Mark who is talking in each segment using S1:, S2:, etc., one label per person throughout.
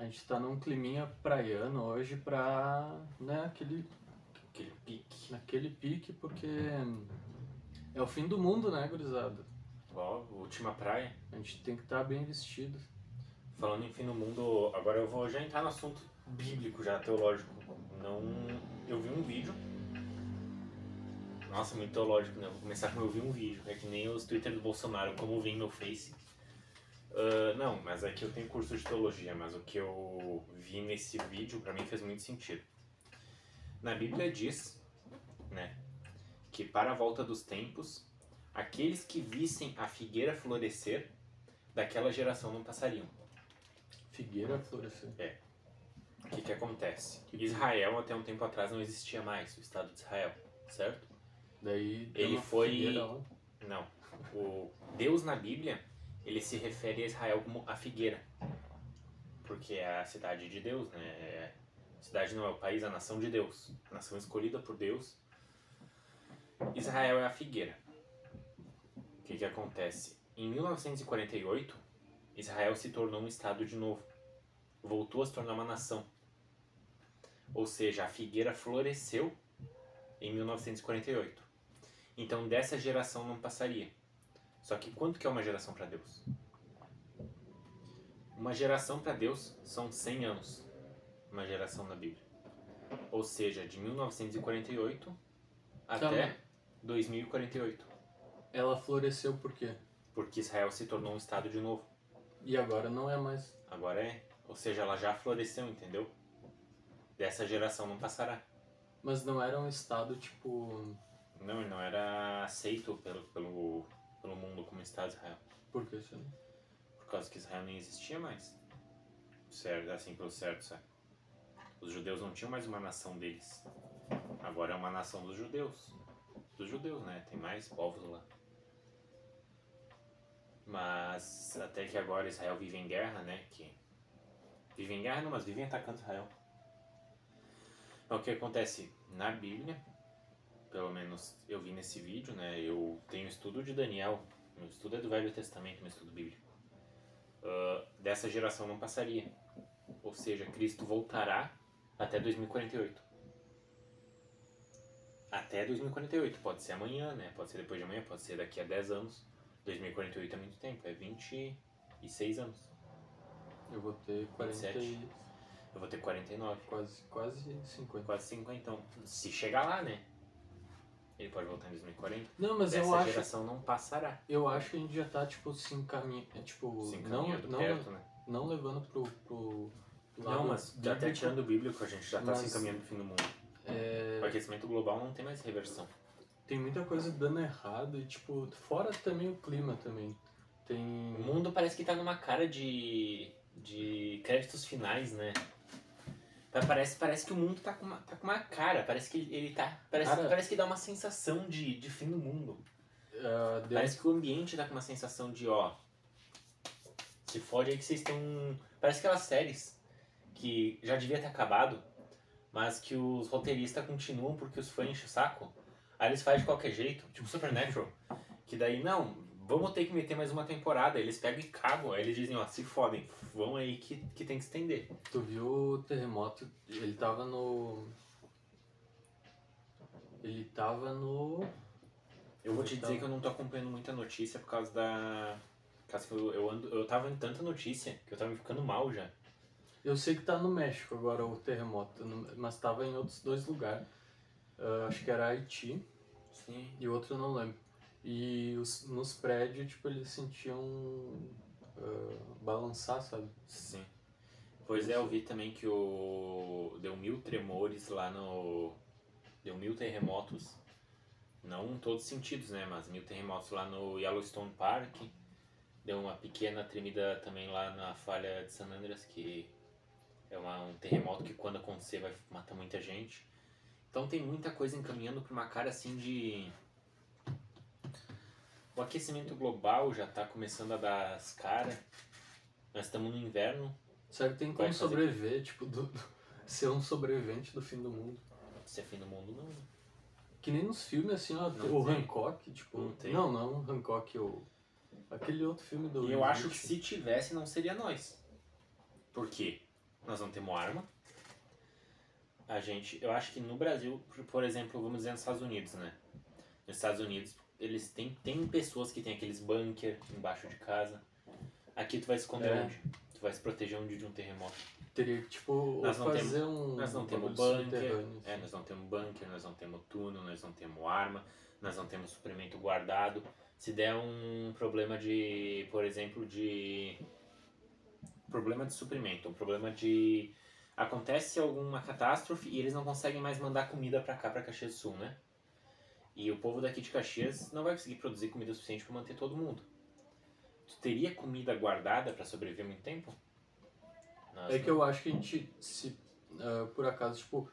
S1: A gente tá num climinha praiano hoje pra, né, aquele,
S2: Aquele pique.
S1: naquele pique, porque é o fim do mundo, né, gurizada?
S2: Ó, última praia.
S1: A gente tem que estar bem vestido.
S2: Falando em fim do mundo, agora eu vou já entrar no assunto bíblico, já teológico. Não. Eu vi um vídeo. Nossa, muito teológico, né? Vou começar com eu vi um vídeo. É que nem os Twitter do Bolsonaro, como vi no Face. Ah, não, mas é que eu tenho curso de teologia, mas o que eu vi nesse vídeo pra mim fez muito sentido. Na Bíblia diz, né, que para a volta dos tempos, aqueles que vissem a figueira florescer, daquela geração não passariam.
S1: Figueira florescer.
S2: O que, que acontece? Israel até um tempo atrás não existia mais, o Estado de Israel, certo?
S1: Daí
S2: Ele foi-
S1: figueira.
S2: Não. O Deus na Bíblia, ele se refere a Israel como a figueira. Porque é a cidade de Deus, né? É- Cidade não é o país, a nação de Deus. A nação escolhida por Deus. Israel é a figueira. O que, que acontece? Em 1948, Israel se tornou um estado de novo. Voltou a se tornar uma nação. Ou seja, a figueira floresceu em 1948. Então dessa geração não passaria. Só que quanto que é uma geração para Deus? Uma geração para Deus são 100 anos. Uma geração na Bíblia. Ou seja, de 1948 até
S1: Calma.
S2: 2048.
S1: Ela floresceu por quê?
S2: Porque Israel se tornou um estado de novo.
S1: E agora não é mais.
S2: Agora é. Ou seja, ela já floresceu, entendeu? Dessa geração não passará.
S1: Mas não era um estado tipo.
S2: Não, não era aceito pelo, pelo, pelo mundo como Estado de Israel.
S1: Por que isso?
S2: Por causa que Israel nem existia mais. Certo, assim, pelo certo, sabe? Os judeus não tinham mais uma nação deles. Agora é uma nação dos judeus. Dos judeus, né? Tem mais povos lá. Mas até que agora Israel vive em guerra, né? Que vive em guerra não, mas vive atacando Israel. Então, o que acontece na Bíblia, pelo menos eu vi nesse vídeo, né? Eu tenho estudo de Daniel. Meu estudo é do Velho Testamento, meu estudo bíblico. Ah, dessa geração não passaria. Ou seja, Cristo voltará até 2048. Até 2048. Pode ser amanhã, né? Pode ser depois de amanhã, pode ser daqui a 10 anos. 2048 é muito tempo, é 26 anos.
S1: Eu vou ter 40 e...
S2: 27. Eu vou ter 49.
S1: quase, quase 50.
S2: Quase 50, então. Se chegar lá, né? Ele pode voltar em 2040.
S1: Não, mas
S2: Dessa
S1: eu acho,
S2: geração não passará.
S1: eu acho que a gente já tá, tipo, se encaminhando. É, tipo,
S2: Se
S1: não,
S2: encaminhando
S1: não,
S2: perto, né?
S1: não levando pro. pro
S2: Não,
S1: lado
S2: mas já até tirando o bíblico, a gente já tá se encaminhando pro fim do mundo.
S1: é,
S2: O aquecimento global não tem mais reversão.
S1: tem muita coisa dando errado e, tipo, fora também o clima também. Tem.
S2: O mundo parece que tá numa cara de. de créditos finais, né? Pa- Parece, parece que o mundo tá com uma, tá com uma cara, parece que ele- tá. Parece,
S1: Cara-
S2: parece que dá uma sensação de, de fim do mundo.
S1: deu-
S2: Parece que o ambiente tá com uma sensação de, ó. Se fode aí que vocês estão. Parece aquelas séries que já devia ter acabado, mas que os roteiristas continuam porque os fãs enchem o saco. Aí eles fazem de qualquer jeito, tipo Supernatural. que daí, não, vamos ter que meter mais uma temporada. Eles pegam e cagam. Aí eles dizem, ó, se fodem, vão aí que, que tem que estender.
S1: Tu viu o terremoto? Ele tava no. Ele tava no.
S2: Eu vou te
S1: Então-
S2: dizer que eu não tô acompanhando muita notícia por causa da. Por causa que eu, eu, ando, eu tava em tanta notícia que eu tava me ficando mal já.
S1: Eu sei que tá no México agora o terremoto, mas tava em outros dois lugares. Ah, acho que era Haiti
S2: Sim.
S1: e outro eu não lembro. E os, nos prédios, tipo, eles sentiam ah, balançar, sabe?
S2: Sim. Pois é, eu vi também que o. Deu mil tremores lá no. Deu mil terremotos. Não em todos os sentidos, né? Mas mil terremotos lá no Yellowstone Park. Deu uma pequena tremida também lá na falha de San Andreas, que é uma, um terremoto que quando acontecer vai matar muita gente. Então tem muita coisa encaminhando para uma cara assim de. O aquecimento global já está começando a dar as caras. Nós estamos no inverno,
S1: Será que tem como
S2: fazer-
S1: sobreviver, tipo, do, ser um sobrevivente do fim do mundo?
S2: se é fim do mundo, não.
S1: Que nem nos filmes, assim, ó,
S2: Não
S1: o
S2: tem.
S1: Hancock, tipo.
S2: Não tem.
S1: Não, não, Hancock, o. Aquele outro filme do.
S2: E eu acho que se tivesse, não seria nós. Por quê? nós não temos arma. A gente, eu acho que no Brasil, por exemplo, vamos dizer nos Estados Unidos, né? Nos Estados Unidos, eles têm, tem pessoas que têm aqueles bunker embaixo de casa. Aqui tu vai se esconder
S1: É.
S2: onde? Tu vai se proteger onde de um terremoto.
S1: Teria que, tipo,
S2: Nós não
S1: fazer um.
S2: Nós não temos
S1: bagulho
S2: bunker,
S1: subterrâneo,
S2: é,
S1: assim.
S2: nós não temos bunker, nós não temos túnel, nós não temos arma, nós não temos suprimento guardado. Se der um problema de, por exemplo, de problema de suprimento, um problema de acontece alguma catástrofe e eles não conseguem mais mandar comida pra cá, pra Caxias do Sul, né? E o povo daqui de Caxias não vai conseguir produzir comida suficiente pra manter todo mundo. Tu teria comida guardada pra sobreviver muito tempo? Nós
S1: É que eu acho que a gente, se ah, por acaso, tipo,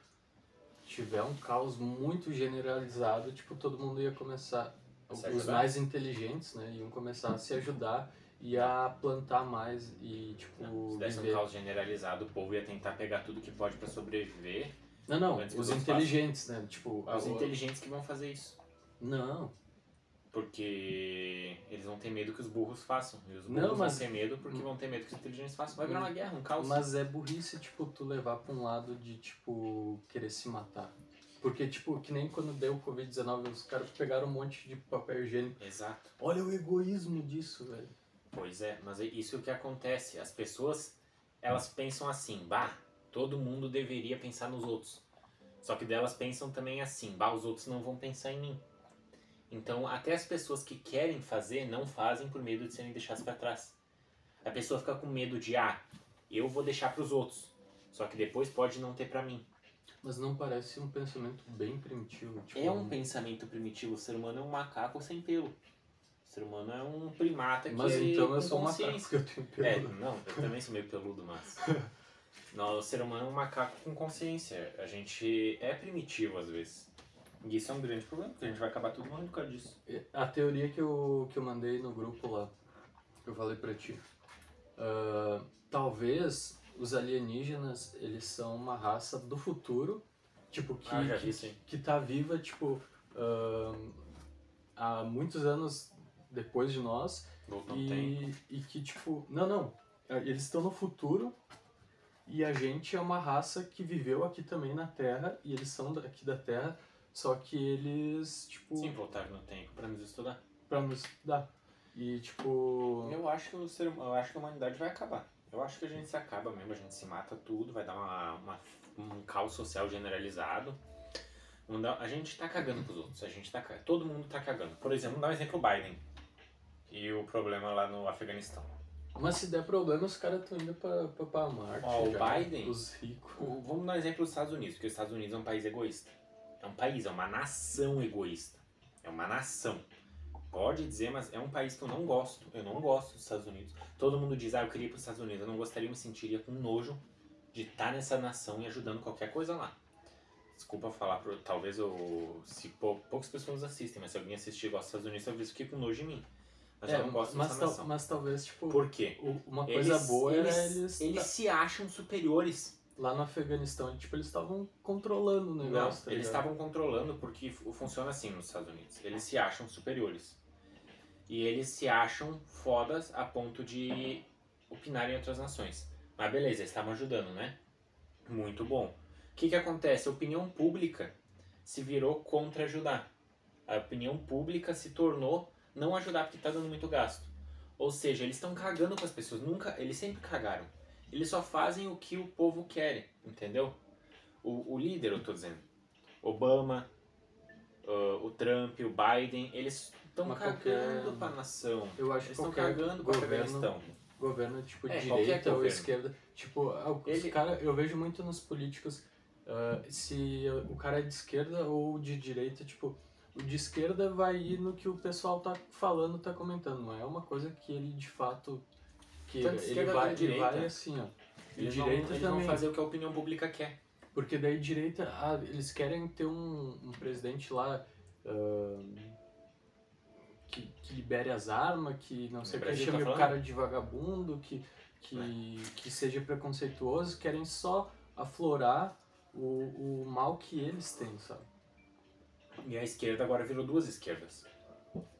S1: tiver um caos muito generalizado, tipo, todo mundo ia começar,
S2: se
S1: os
S2: ajudar.
S1: mais inteligentes, né, iam começar a se ajudar e a plantar mais e, tipo,
S2: Não, se desse um
S1: viver.
S2: caos generalizado, o povo ia tentar pegar tudo que pode pra sobreviver.
S1: Não, não,
S2: antes
S1: os inteligentes, né, tipo...
S2: Os
S1: a-
S2: inteligentes que vão fazer isso.
S1: Não,
S2: Porque eles vão ter medo que os burros façam. E os
S1: Não,
S2: burros
S1: mas-
S2: vão ter medo porque vão ter medo que os inteligentes façam. Vai virar uma guerra, um caos.
S1: mas é burrice, tipo, tu levar pra um lado de, tipo, querer se matar. Porque, tipo, que nem quando deu o Covid-19, os caras pegaram um monte de papel higiênico.
S2: Exato.
S1: Olha o egoísmo disso, velho.
S2: Pois é, mas é isso que acontece. As pessoas, elas pensam assim, bah, todo mundo deveria pensar nos outros. Só que delas pensam também assim, bah, os outros não vão pensar em mim. Então, até as pessoas que querem fazer não fazem por medo de serem deixadas para trás. A pessoa fica com medo de, ah, eu vou deixar para os outros. Só que depois pode não ter para mim.
S1: Mas não parece um pensamento bem primitivo. Tipo,
S2: É um pensamento primitivo. O ser humano é um macaco sem pelo. O ser humano é um primata que
S1: Mas
S2: é
S1: então
S2: com
S1: eu sou um macaco porque eu tenho
S2: É,
S1: pelo.
S2: não, eu também sou meio peludo, mas. Não, o ser humano é um macaco com consciência. A gente é primitivo às vezes. E isso é um grande problema, porque a gente vai acabar tudo morrendo por causa disso.
S1: A teoria que eu, que eu mandei no grupo lá, que eu falei pra ti. ah, talvez os alienígenas, eles são uma raça do futuro, tipo, que,
S2: Ah,
S1: que,
S2: vi aí.
S1: que tá viva, tipo, ah, há muitos anos depois de nós.
S2: No tempo.
S1: E, e que, tipo, não, não. Eles estão no futuro e a gente é uma raça que viveu aqui também na Terra e eles são daqui da Terra, só que eles, tipo,
S2: Sim, voltaram no tempo pra nos estudar.
S1: pra nos estudar. E, tipo,
S2: Eu acho que o ser hum- eu acho que a humanidade vai acabar. Eu acho que a gente se acaba mesmo, a gente se mata tudo, vai dar uma, uma- um caos social generalizado. A gente tá cagando pros outros, a gente tá todo mundo tá cagando. Por exemplo, vamos dar um exemplo o Biden e o problema lá no Afeganistão.
S1: Mas se der problema, os caras estão indo pra, pra, pra Marte.
S2: Ó, o
S1: já,
S2: Biden-
S1: Os ricos.
S2: O- Vamos dar um exemplo dos Estados Unidos, porque os Estados Unidos é um país egoísta. É um país, é uma nação egoísta. É uma nação. Pode dizer, mas é um país que eu não gosto. Eu não gosto dos Estados Unidos. Todo mundo diz, ah, eu queria ir para os Estados Unidos. Eu não gostaria, eu me sentiria com nojo de estar nessa nação e ajudando qualquer coisa lá. Desculpa falar, pro- talvez eu. Se pou- poucas pessoas assistem, mas se alguém assistir e gosta dos Estados Unidos, talvez fique com nojo de mim. Mas
S1: É,
S2: eu não gosto
S1: mas,
S2: dessa
S1: tal-
S2: nação.
S1: mas talvez, tipo,
S2: Por quê?
S1: uma coisa
S2: Eles,
S1: boa
S2: eles,
S1: era eles.
S2: eles se acham superiores.
S1: Lá no Afeganistão, tipo, eles estavam controlando o
S2: Não,
S1: negócio. tá
S2: eles estavam controlando porque fu- funciona assim nos Estados Unidos. Eles se acham superiores. E eles se acham fodas a ponto de opinar em outras nações. Mas beleza, eles estavam ajudando, né? Muito bom. O que que acontece? A opinião pública se virou contra ajudar. A opinião pública se tornou não ajudar porque tá dando muito gasto. Ou seja, eles estão cagando com as pessoas. Nunca, eles sempre cagaram. Eles só fazem o que o povo quer, entendeu? O, o líder, eu tô dizendo. Obama, ah, o Trump, o Biden, eles estão cagando
S1: qualquer-
S2: pra nação.
S1: Eu acho
S2: Eles estão cagando com o
S1: governo,
S2: Afeganistão.
S1: governo tipo
S2: É,
S1: direita ou esquerda. Tipo, ah,
S2: Ele-
S1: cara, eu vejo muito nos políticos ah, se o cara é de esquerda ou de direita, tipo, o de esquerda vai ir no que o pessoal tá falando, tá comentando. Não é uma coisa que ele de fato que
S2: Tanto
S1: ele vai, ele vai assim, ó. E direita
S2: eles
S1: também.
S2: vão fazer o que a opinião pública quer.
S1: Porque daí direita, ah, eles querem ter um, um presidente lá ah, que, que libere as armas, que não sei o que,
S2: Brasil tá
S1: chame o cara de vagabundo, que, que, que seja preconceituoso, querem só aflorar o, o mal que eles têm, sabe?
S2: E a esquerda agora virou duas esquerdas.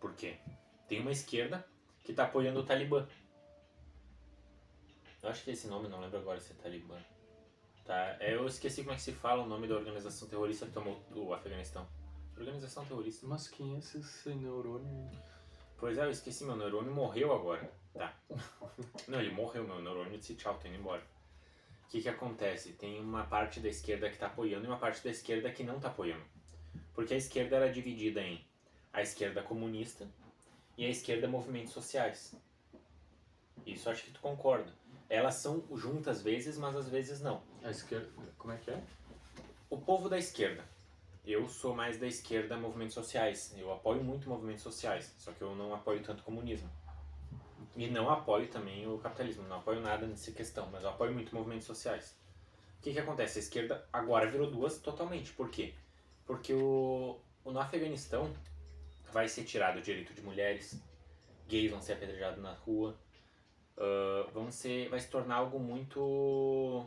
S2: Por quê? Tem uma esquerda que tá apoiando o Talibã. Eu acho que é esse nome, não lembro agora se é Talibã. Tá? É, Eu esqueci como é que se fala o nome da organização terrorista que tomou o Afeganistão. Organização terrorista.
S1: Mas quem é esse neurônio?
S2: Pois é, eu esqueci, meu neurônio morreu agora. Tá. Não, ele morreu, meu neurônio disse tchau, tô indo embora. O que que acontece? Tem uma parte da esquerda que tá apoiando e uma parte da esquerda que não tá apoiando. Porque a esquerda era dividida em a esquerda comunista e a esquerda movimentos sociais. Isso acho que tu concorda. Elas são juntas às vezes, mas às vezes não.
S1: A esquerda. Como é que é?
S2: O povo da esquerda. Eu sou mais da esquerda movimentos sociais. Eu apoio muito movimentos sociais, só que eu não apoio tanto o comunismo. E não apoio também o capitalismo, não apoio nada nessa questão, mas eu apoio muito movimentos sociais. O que que acontece? A esquerda agora virou duas totalmente. Por quê? Porque o, o no Afeganistão vai ser tirado o direito de mulheres, gays vão ser apedrejados na rua, ah, vão ser, vai se tornar algo muito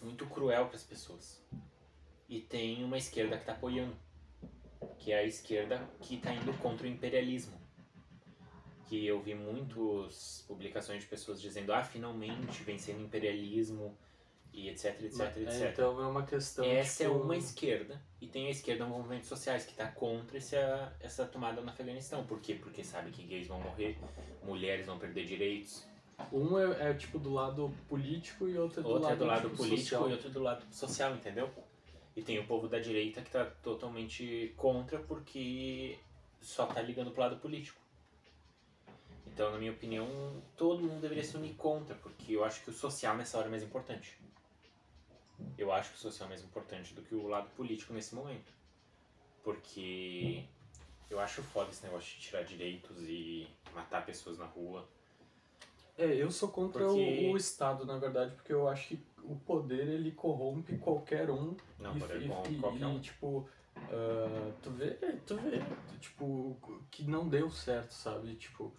S2: muito cruel para as pessoas. E tem uma esquerda que está apoiando, que é a esquerda que está indo contra o imperialismo. Que eu vi muitas publicações de pessoas dizendo, ah, finalmente vencendo o imperialismo e etc, etc,
S1: É,
S2: etc.
S1: então é uma questão.
S2: Essa
S1: tipo,
S2: é uma esquerda e tem a esquerda movimentos sociais que está contra essa, essa tomada no Afeganistão. Por quê? Porque sabe que gays vão morrer, mulheres vão perder direitos,
S1: Um é, é, tipo do lado político e outro é do
S2: outro
S1: lado,
S2: é do lado
S1: tipo,
S2: político
S1: social.
S2: e outro do lado social, entendeu? E tem o povo da direita que está totalmente contra porque só tá ligando pro lado político. Então, na minha opinião, todo mundo deveria se unir contra, porque eu acho que o social nessa hora é mais importante. Eu acho que o social é mais importante do que o lado político nesse momento. Porque eu acho foda esse negócio de tirar direitos e matar pessoas na rua.
S1: É, eu sou contra
S2: Porque-
S1: o, o Estado, na verdade, porque eu acho que o poder ele corrompe qualquer um.
S2: Não,
S1: e,
S2: poder
S1: e-
S2: corrompe
S1: e-
S2: qualquer
S1: e,
S2: um.
S1: tipo, ah, tu vê, tu vê, tipo, que não deu certo, sabe? Tipo,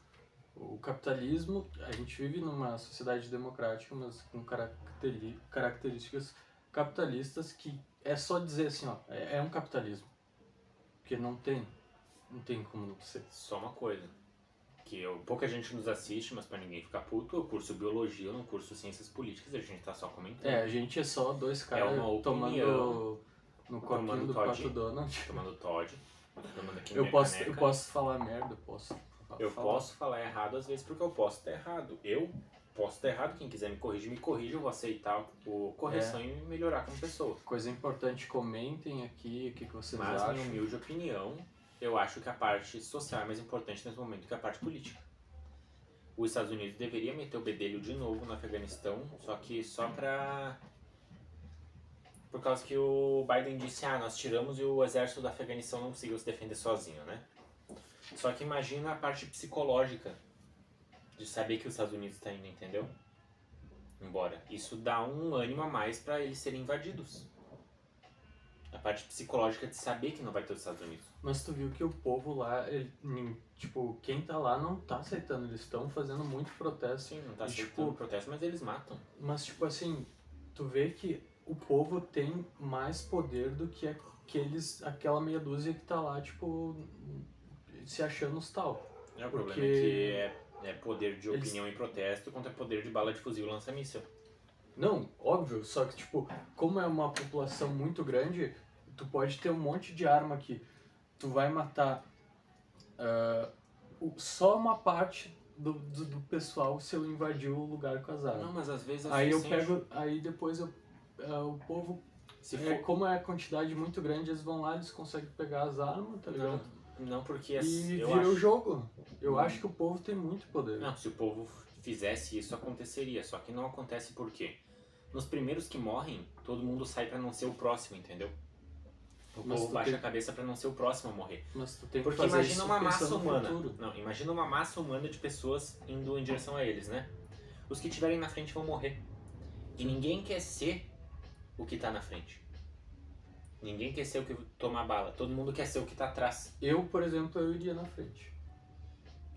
S1: o capitalismo, a gente vive numa sociedade democrática, mas com características capitalistas que é só dizer assim, ó, é, é um capitalismo. Porque não tem, não tem como não ser.
S2: Só uma coisa. Que eu, pouca gente nos assiste, mas pra ninguém ficar puto, eu curso biologia, eu não curso ciências políticas, a gente tá só comentando.
S1: É, a gente é só dois caras
S2: uma
S1: tomando no copinho
S2: tomando
S1: do
S2: Todd.
S1: Pato Donald.
S2: Tomando Todd, tomando
S1: Eu posso,
S2: caneca.
S1: eu posso falar merda, eu posso.
S2: Eu
S1: falar.
S2: posso falar errado às vezes porque eu posso estar errado. Eu posso estar errado, quem quiser me corrigir, me corrija, eu vou aceitar o correção
S1: É.
S2: e melhorar como pessoa.
S1: Coisa importante, comentem aqui o que, que vocês
S2: Mas,
S1: acham.
S2: minha humilde opinião, eu acho que a parte social é mais importante nesse momento que a parte política. Os Estados Unidos deveria meter o bedelho de novo no Afeganistão, só que só pra. Por causa que o Biden disse, ah, nós tiramos e o exército do Afeganistão não conseguiu se defender sozinho, né? Só que imagina a parte psicológica de saber que os Estados Unidos está indo, entendeu? Embora. Isso dá um ânimo a mais para eles serem invadidos. A parte psicológica de saber que não vai ter os Estados Unidos.
S1: Mas tu viu que o povo lá, ele, tipo, quem tá lá não tá aceitando, eles estão fazendo muito protesto.
S2: Sim, não tá aceitando
S1: tipo,
S2: protesto, mas eles matam.
S1: Mas, tipo assim, tu vê que o povo tem mais poder do que aqueles, aquela meia dúzia que tá lá, tipo, se achando os tal.
S2: É, o
S1: Porque
S2: problema é que é, é poder de
S1: eles-
S2: opinião e protesto contra poder de bala de fuzil e lança-míssel.
S1: Não, óbvio, só que, tipo, como é uma população muito grande, tu pode ter um monte de arma aqui. Tu vai matar o- só uma parte do, do, do pessoal se eu invadir o lugar com as armas.
S2: Não, mas às vezes é
S1: aí eu
S2: suficiente.
S1: pego, aí depois eu, ah, o povo,
S2: Se
S1: é,
S2: for...
S1: como é a quantidade muito grande, eles vão lá, eles conseguem pegar as armas, tá ligado?
S2: Não, não porque as-
S1: E vira o
S2: acho...
S1: jogo. Eu
S2: Hum.
S1: acho que o povo tem muito poder.
S2: Não, se o povo fizesse isso, aconteceria. Só que não acontece por quê? Nos primeiros que morrem, todo mundo sai pra não ser o próximo, entendeu? O
S1: Mas
S2: povo baixa
S1: tem-
S2: a cabeça pra não ser o próximo a morrer.
S1: Mas tu tem que
S2: Porque imagina uma massa humana. Não, imagina uma massa humana de pessoas indo em direção a eles, né? Os que estiverem na frente vão morrer. E ninguém quer ser o que tá na frente. Ninguém quer ser o que toma a bala. Todo mundo quer ser o que tá atrás.
S1: Eu, por exemplo, eu iria na frente.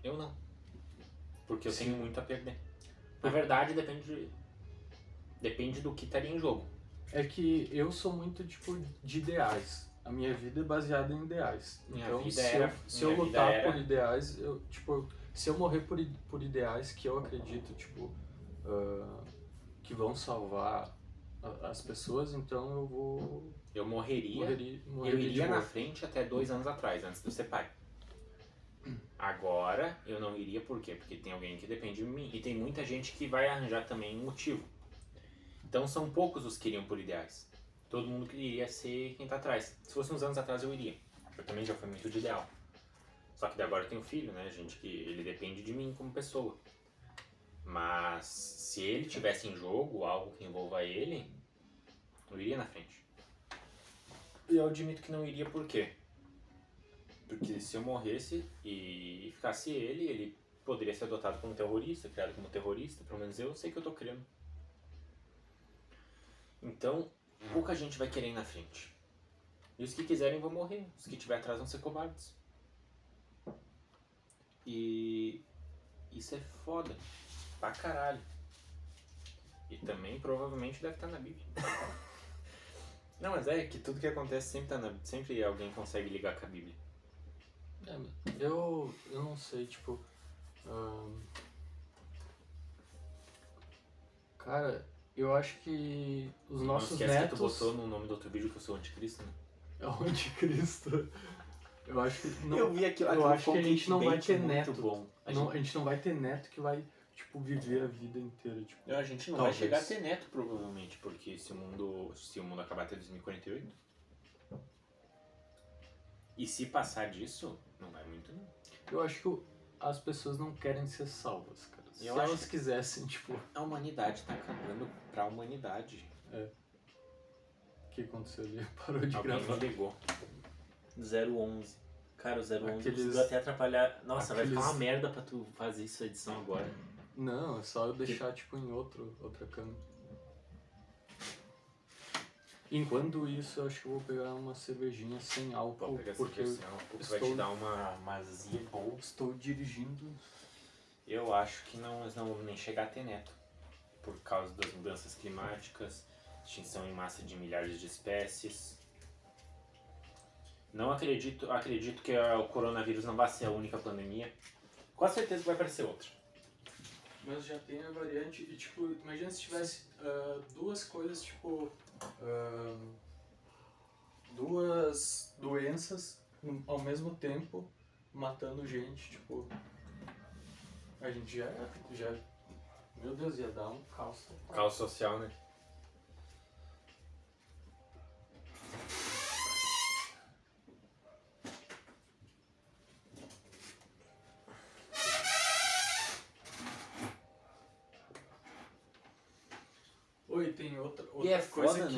S2: Eu não. Porque eu
S1: Sim.
S2: tenho muito a perder. Na verdade, depende de... Depende do que estaria em jogo.
S1: É que eu sou muito, tipo, de ideais. A minha vida é baseada em ideais.
S2: Minha
S1: então,
S2: vida
S1: se,
S2: era-
S1: eu, se
S2: minha
S1: eu lutar
S2: era-
S1: por ideais, eu, tipo, se eu morrer por, por ideais que eu acredito, tipo, ah, que vão salvar a- as pessoas, então eu vou.
S2: Eu morreria.
S1: Morreria,
S2: Eu
S1: morreria de
S2: iria na frente até dois anos atrás, antes de eu ser pai. Agora eu não iria por quê? Porque tem alguém que depende de mim. E tem muita gente que vai arranjar também um motivo. Então são poucos os que iriam por ideais. Todo mundo queria ser quem tá atrás. Se fosse uns anos atrás eu iria. Eu também já fui muito de ideal. Só que agora eu tenho filho, né, gente? Que ele depende de mim como pessoa. Mas se ele tivesse em jogo algo que envolva ele, eu iria na frente. Eu admito que não iria por quê? Porque se eu morresse e ficasse ele, ele poderia ser adotado como terrorista, criado como terrorista, pelo menos eu sei que eu tô criando. Então, pouca gente vai querer ir na frente. E os que quiserem vão morrer, os que estiver atrás vão ser covardes. E isso é foda. Pra caralho. E também provavelmente deve estar na Bíblia. Não, mas é que tudo que acontece sempre, tá na, sempre alguém consegue ligar com a Bíblia.
S1: É, eu, eu não sei, tipo. ahn, cara, eu acho que os
S2: não
S1: nossos
S2: esquece
S1: netos.
S2: que tu botou no nome do outro vídeo que eu sou anticristo, né?
S1: É o anticristo. Eu acho que. Não,
S2: eu vi aquilo,
S1: eu acho que a gente não vai ter
S2: muito
S1: neto.
S2: bom. A,
S1: não,
S2: gente,
S1: a gente não vai ter neto que vai, tipo, viver a vida inteira. Tipo,
S2: a gente não
S1: Talvez.
S2: vai chegar a ter neto, provavelmente, porque se o mundo, se o mundo acabar até 2048. E se passar disso, não vai muito não.
S1: eu acho que as pessoas não querem ser salvas, cara. Se
S2: Eu
S1: elas
S2: acho-
S1: quisessem, tipo,
S2: A humanidade tá cagando pra humanidade.
S1: o que aconteceu ali? Parou de
S2: Alguém
S1: gravar.
S2: ligou.
S3: 011. Cara, o 011
S1: Aqueles-
S3: conseguiu até atrapalhar. Nossa, vai ficar
S1: Aqueles-
S3: uma merda pra tu fazer isso a edição agora.
S1: Não, é só eu deixar, tipo, em outro, outra câmera. Enquanto isso, eu acho que eu vou pegar uma cervejinha sem álcool,
S2: Vou pegar essa
S1: porque
S2: versão, porque vai
S1: estou-
S2: te dar uma, uma azia boa.
S1: estou dirigindo.
S2: Eu acho que não, eles não vão nem chegar a ter neto. Por causa das mudanças climáticas, extinção em massa de milhares de espécies. Não acredito, acredito que o coronavírus não vai ser a única pandemia. Com certeza vai aparecer outra.
S1: Mas já tem a variante e, tipo, imagina se tivesse ah, duas coisas, tipo, ah, duas doenças ao mesmo tempo matando gente, tipo, a gente já, já, meu Deus, ia dar um caos.
S2: Caos social, né?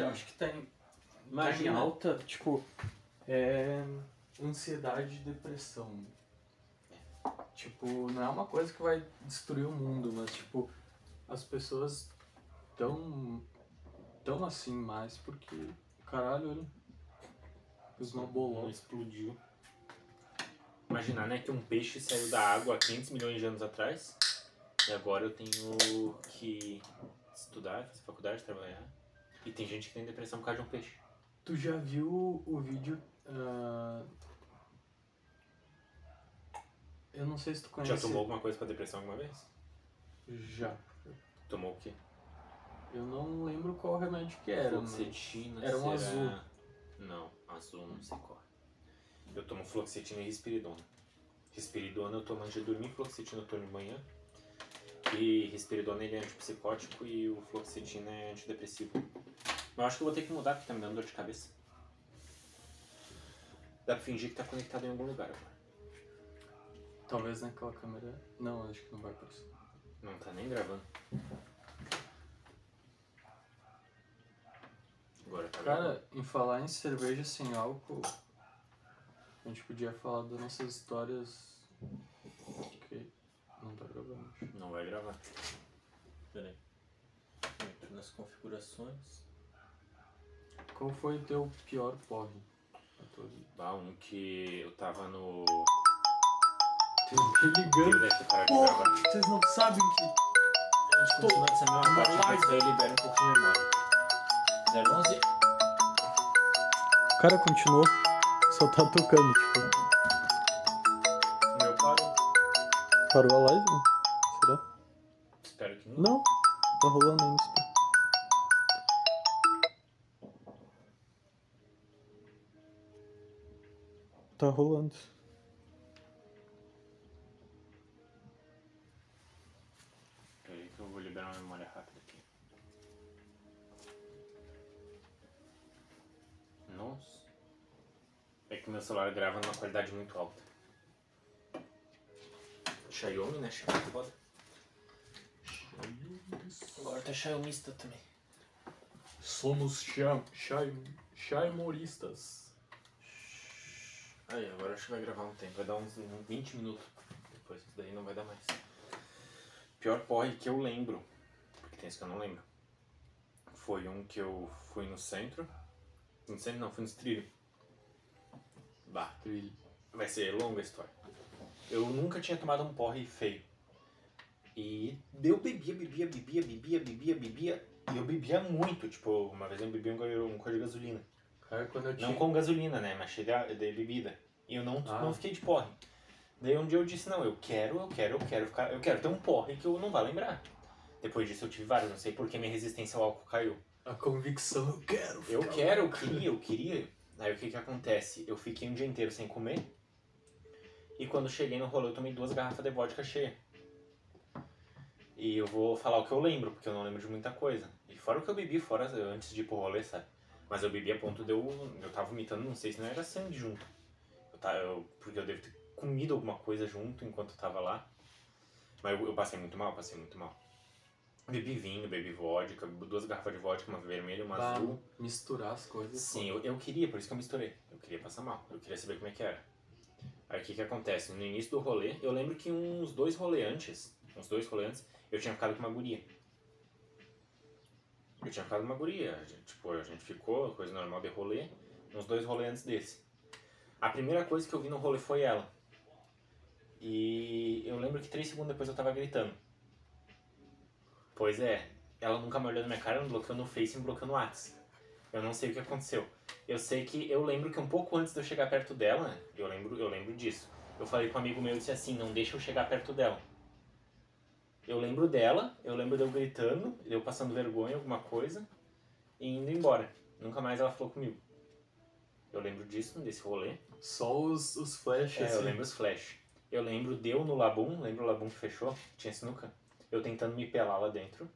S1: Acho que tá em, tá em
S2: Imagina.
S1: alta, tipo, é ansiedade e depressão. Tipo, não é uma coisa que vai destruir o mundo, mas tipo, as pessoas tão tão assim mais porque caralho, olha. Fiz uma bolota.
S2: explodiu. Imaginar, né, que um peixe saiu da água há 500 milhões de anos atrás e agora eu tenho que estudar, fazer faculdade, trabalhar. E tem gente que tem depressão por causa de um peixe.
S1: Tu já viu o vídeo ah, Eu não sei se tu conhece.
S2: Já tomou alguma coisa pra depressão alguma vez?
S1: Já.
S2: Tomou o quê?
S1: Eu não lembro qual remédio que era.
S2: Fluoxetina,
S1: era um
S2: será?
S1: azul.
S2: Não, azul não sei qual. Eu tomo fluoxetina e risperidona. Risperidona eu tomo antes de dormir, fluoxetina eu tomo de manhã. E risperidona ele é antipsicótico e o fluoxetina é antidepressivo. Mas eu acho que eu vou ter que mudar porque tá me dando dor de cabeça. Dá pra fingir que tá conectado em algum lugar agora.
S1: Talvez naquela câmera. Não, acho que não vai aparecer.
S2: Não tá nem gravando. Agora tá gravando.
S1: Cara, em falar em cerveja sem álcool, a gente podia falar das nossas histórias. Que não tá gravando.
S2: Não vai gravar.
S3: Pera aí. Entro nas configurações.
S1: Qual foi o teu pior porre na tua vida?
S2: Ah, um que eu tava no.
S1: Tem alguém ligando.
S2: de gravar.
S1: Vocês não sabem que.
S3: A gente continua dessa mesma parte,
S1: live.
S3: mas daí libera um pouco de memória. 011.
S1: O cara continuou, só tá tocando, tipo.
S2: O meu parou.
S1: Parou a live? Será?
S2: Espero que não.
S1: Não, tá rolando ainda. Tá rolando.
S2: Peraí que eu vou liberar uma memória rápida aqui. Nossa. É que meu celular grava numa qualidade muito alta. Xiaomi, né? Xiaomi é foda. Agora tá Xiaomista também.
S1: Somos Shaimoristas.
S2: Aí, agora acho que vai gravar um tempo. Vai dar uns, uns 20 minutos. Depois isso daí não vai dar mais. Pior porre que eu lembro. Porque tem isso que eu não lembro. Foi um que eu fui no centro. No centro não, fui no trilho. Bah, vai ser longa a história. Eu nunca tinha tomado um porre feio. E eu bebia, bebia, bebia, bebia, bebia, bebia. E eu bebia muito. Tipo, uma vez eu bebi um, um cor de gasolina.
S1: Cara, eu.
S2: Não com gasolina, né? Mas cheio de, de bebida. E eu não,
S1: Ah.
S2: não fiquei de porre. Daí um dia eu disse, não, eu quero, eu quero, eu quero ficar. Eu quero ter um porre que eu não vá lembrar. Depois disso eu tive vários, não sei porque minha resistência ao álcool caiu.
S1: A convicção, eu quero.
S2: Eu
S1: ficar
S2: quero, eu queria, eu queria. Aí o que que acontece? Eu fiquei um dia inteiro sem comer. E quando cheguei no rolê eu tomei duas garrafas de vodka cheia. E eu vou falar o que eu lembro, porque eu não lembro de muita coisa. E fora o que eu bebi, fora antes de ir pro rolê, sabe? Mas eu bebi a ponto de eu. Eu tava vomitando, não sei se não era sangue junto. Eu tava, eu, porque eu devo ter comido alguma coisa junto enquanto eu tava lá. Mas eu, eu passei muito mal, passei muito mal. Bebi vinho, bebi vodka, duas garrafas de vodka, uma vermelha e uma
S1: Bah,
S2: azul.
S1: Misturar as coisas.
S2: Sim, eu, eu queria, por isso que eu misturei. Eu queria passar mal, eu queria saber como é que era. Aí o que que acontece? No início do rolê, eu lembro que uns dois rolê antes, uns dois rolê antes, eu tinha ficado com uma guria. Eu tinha ficado uma guria, tipo, a gente ficou, coisa normal de rolê, uns dois rolê antes desse. A primeira coisa que eu vi no rolê foi ela. E eu lembro que três segundos depois eu tava gritando. Pois é, ela nunca me olhou na minha cara, me bloqueou no Face e me bloqueou no WhatsApp. Eu não sei o que aconteceu. Eu sei que eu lembro que um pouco antes de eu chegar perto dela, eu lembro, eu lembro disso. Eu falei com um amigo meu e disse assim, não deixa eu chegar perto dela. Eu lembro dela, eu lembro de eu gritando, de eu passando vergonha, alguma coisa, e indo embora. Nunca mais ela falou comigo. Eu lembro disso, desse rolê.
S1: Só os, os flashes.
S2: É, eu
S1: assim.
S2: lembro os flash. Eu lembro deu no Labum, lembro o Labum que fechou, tinha sinuca. Eu tentando me pelar lá dentro.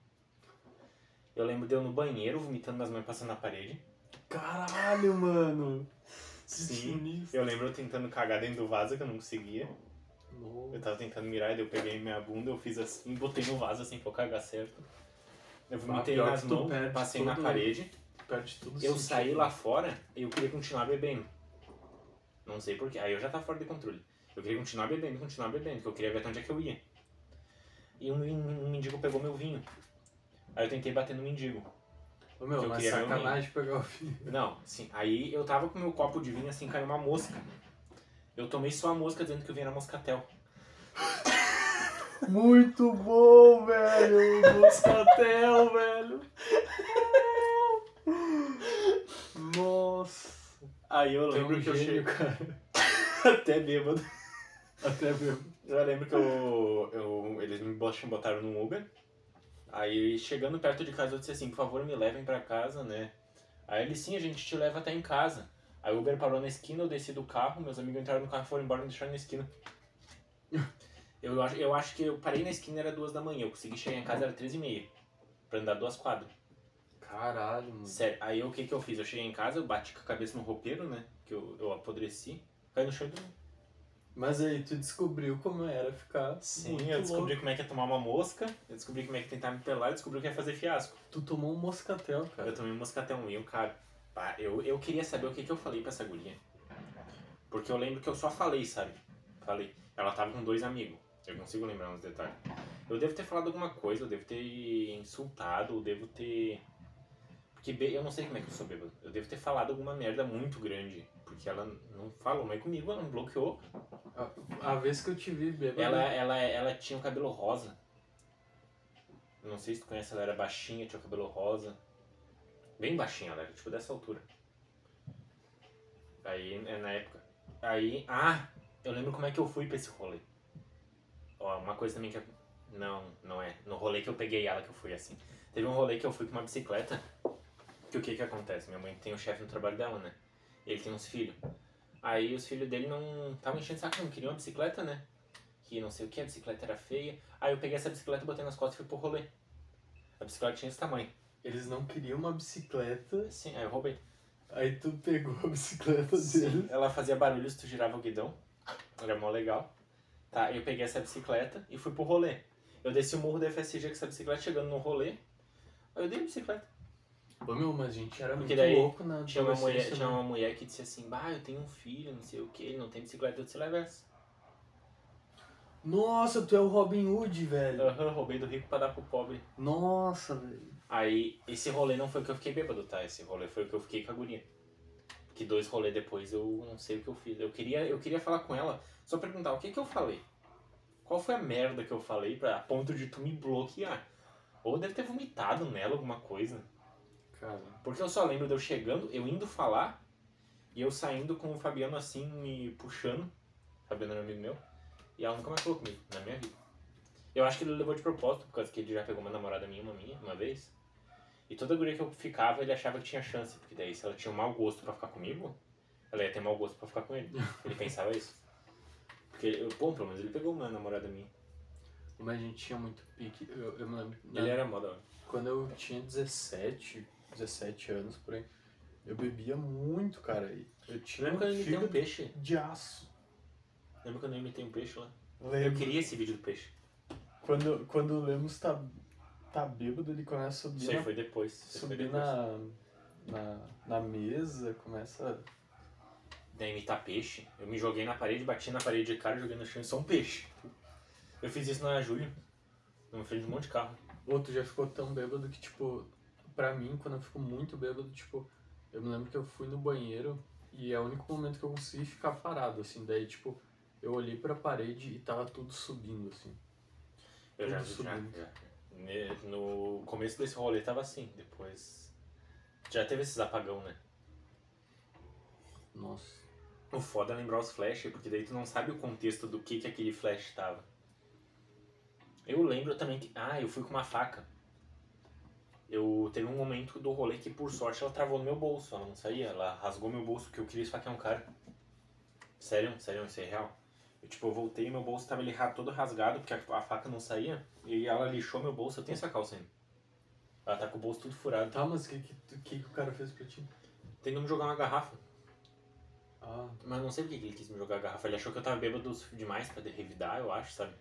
S2: Eu lembro deu no banheiro, vomitando nas mãos passando na parede.
S1: Caralho, mano.
S2: Sim. Eu lembro eu tentando cagar dentro do vaso que eu não conseguia.
S1: Nossa.
S2: Eu tava tentando mirar e daí eu peguei minha bunda, eu fiz assim, botei no vaso assim pra eu cagar certo. Eu vomitei
S1: pior
S2: nas mãos, passei na
S1: tudo.
S2: parede.
S1: Perde tudo
S2: Eu
S1: sentido.
S2: saí lá fora e eu queria continuar bebendo. Não sei porquê. Aí eu já tava fora de controle. Eu queria continuar bebendo, continuar bebendo, porque eu queria ver até onde é que eu ia. E um, um mendigo pegou meu vinho. Aí eu tentei bater no mendigo.
S1: Ô, meu, mas sacanagem pegar o vinho.
S2: Não, sim. Aí eu tava com meu copo de vinho assim, caiu uma mosca. Eu tomei só a mosca dizendo que o vinho era moscatel.
S1: Muito bom, velho. Moscatel, velho. Nossa.
S2: Aí eu lembro
S1: um
S2: que eu cheguei
S1: cara.
S2: até bêbado.
S1: Até mesmo.
S2: Eu lembro que eu, eu, eles me bot- botaram num Uber. Aí chegando perto de casa eu disse assim, por favor me levem pra casa, né? Aí ele sim, a gente te leva até em casa. Aí o Uber parou na esquina, eu desci do carro, meus amigos entraram no carro e foram embora e me deixaram na esquina. Eu, acho- eu acho que eu parei na esquina era duas da manhã, eu consegui chegar em casa era três e meia. Pra andar duas quadras.
S1: Caralho, mano.
S2: Sério, aí o que que eu fiz? Eu cheguei em casa, eu bati com a cabeça no roupeiro, né? Que eu, eu apodreci, caí no chão e dormi.
S1: Mas aí tu descobriu como era ficar.
S2: Sim, eu descobri
S1: louco.
S2: como é que é tomar uma mosca, eu descobri como é que é tentar me pelar, eu descobri o que é fazer fiasco.
S1: Tu tomou um moscatel, cara.
S2: Eu tomei um moscatel o cara. Pá, eu, eu queria saber o que, que eu falei pra essa guria. Porque eu lembro que eu só falei, sabe? Falei. Ela tava com dois amigos. Eu consigo lembrar uns detalhes. Eu devo ter falado alguma coisa, eu devo ter insultado, eu devo ter. Porque eu não sei como é que eu sou bêbado. Eu devo ter falado alguma merda muito grande. Porque ela não falou mais comigo, ela me bloqueou.
S1: A, a vez que eu te vi bêbado.
S2: Ela, ela, ela tinha o cabelo rosa. Não sei se tu conhece, ela era baixinha, tinha o cabelo rosa. Bem baixinha, era tipo dessa altura. Aí, é na época. Aí, ah, eu lembro como é que eu fui pra esse rolê. Ó, uma coisa também que eu... Não, não é. No rolê que eu peguei ela que eu fui assim. Teve um rolê que eu fui com uma bicicleta. Que o que que acontece? Minha mãe tem um chefe no trabalho dela, né? Ele tem uns filhos. Aí os filhos dele não estavam enchendo saco, não queriam a bicicleta, né? Que não sei o que, a bicicleta era feia. Aí eu peguei essa bicicleta, botei nas costas e fui pro rolê. A bicicleta tinha esse tamanho.
S1: Eles não queriam uma bicicleta,
S2: Sim, aí eu roubei.
S1: aí tu pegou a bicicleta
S2: Sim,
S1: dele.
S2: ela fazia barulho se tu girava o guidão. Era mó legal. Tá, eu peguei essa bicicleta e fui pro rolê. Eu desci o morro da FSG com essa bicicleta, chegando no rolê. Aí eu dei a bicicleta.
S1: Ô meu, mas a gente era
S2: Porque
S1: muito louco na
S2: Tinha uma, mulher, tinha
S1: né?
S2: uma mulher que disse assim, bah, eu tenho um filho, não sei o que, ele não tem bicicleta, eu disse, leva essa.
S1: Nossa, tu é o Robin Hood, velho.
S2: Aham, roubei do rico pra dar pro pobre.
S1: Nossa, velho.
S2: Aí, esse rolê não foi o que eu fiquei bêbado, tá? Esse rolê foi o que eu fiquei com a guria. Que dois rolês depois eu não sei o que eu fiz. Eu queria, eu queria falar com ela, só perguntar o que que eu falei. Qual foi a merda que eu falei pra a ponto de tu me bloquear? Ou deve ter vomitado nela alguma coisa.
S1: Cara,
S2: Porque eu só lembro de eu chegando, eu indo falar, e eu saindo com o Fabiano assim, me puxando. Fabiano era amigo meu. E ela nunca mais falou comigo, na minha vida. Eu acho que ele levou de propósito, por causa que ele já pegou uma namorada minha, uma minha, uma vez. E toda guria que eu ficava, ele achava que tinha chance. Porque daí, se ela tinha um mau gosto pra ficar comigo, ela ia ter mau gosto pra ficar com ele. Ele pensava isso. Porque, eu, bom, pelo menos ele pegou uma namorada minha.
S1: mas a gente tinha muito pique. Eu, eu me lembro.
S2: Ele era mó da hora.
S1: Quando eu tinha 17, 17 anos por aí, eu bebia muito, cara. Eu tinha
S2: Lembra quando eu imitei um
S1: fígado
S2: peixe?
S1: de aço.
S2: Lembra quando eu imitei um peixe lá? Eu
S1: Lembro.
S2: queria esse vídeo do peixe.
S1: Quando, quando o Lemos tá, tá bêbado, ele começa a subir,
S2: Isso aí
S1: na,
S2: foi depois.
S1: Subir
S2: depois.
S1: na, na, na mesa, começa.
S2: Daí imitar peixe. Eu me joguei na parede, bati na parede de cara, joguei no chão e sou um peixe. Eu fiz isso na Júlio, numa frente de um monte de carro.
S1: Outro já ficou tão bêbado que, tipo, pra mim, quando eu fico muito bêbado, tipo, eu me lembro que eu fui no banheiro e é o único momento que eu consegui ficar parado, assim. Daí, tipo, eu olhei pra parede e tava tudo subindo, assim.
S2: Eu já,
S1: Tudo
S2: já,
S1: subindo.
S2: já. Ne- No começo desse rolê tava assim, depois. Já teve esses apagão, né?
S1: Nossa.
S2: O foda é lembrar os flash, porque daí tu não sabe o contexto do que que aquele flash tava. Eu lembro também que. Ah, eu fui com uma faca. Eu teve um momento do rolê que por sorte ela travou no meu bolso, ela não saía, ela rasgou meu bolso porque eu queria esfaquear um cara. Sério, sério, isso é real. Eu, tipo, eu voltei e meu bolso tava ra- todo rasgado porque a, a faca não saía. E ela lixou meu bolso, eu tenho essa calça ainda. Ela tá com o bolso tudo furado.
S1: Tá, mas o que, que, que, que o cara fez pra ti?
S2: Tentou me jogar uma garrafa.
S1: Ah,
S2: Mas não sei por que que ele quis me jogar a garrafa. Ele achou que eu tava bêbado demais pra revidar, eu acho, sabe?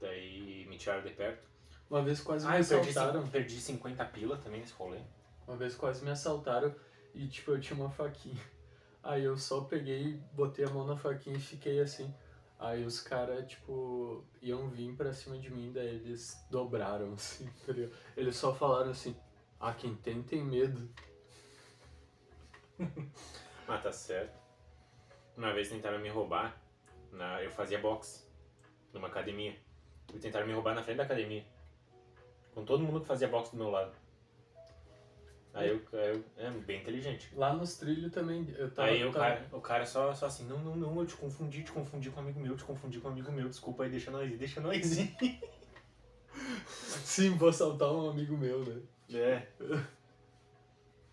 S2: Daí me tiraram de perto.
S1: uma vez quase
S2: Ah,
S1: me
S2: perdi,
S1: assaltaram.
S2: cin- perdi 50 pila também nesse rolê.
S1: Uma vez quase me assaltaram e, tipo, eu tinha uma faquinha. Aí eu só peguei, botei a mão na faquinha e fiquei assim. Aí os caras, tipo, iam vir pra cima de mim, daí eles dobraram, assim, tá ligado? Eles só falaram assim, ah, quem tem, tem medo.
S2: Ah, tá certo. Uma vez tentaram me roubar. Na, eu fazia boxe numa academia. E tentaram me roubar na frente da academia. Com todo mundo que fazia boxe do meu lado. Aí eu, eu é bem inteligente.
S1: Lá nos trilhos também, eu tava...
S2: Aí o
S1: tava-
S2: cara, o cara só, só assim, não, não, não, eu te confundi, te confundi com um amigo meu, te confundi com um amigo meu, desculpa aí, deixa nós ir, deixa nós ir.
S1: Sim, vou assaltar um amigo meu, né?
S2: É.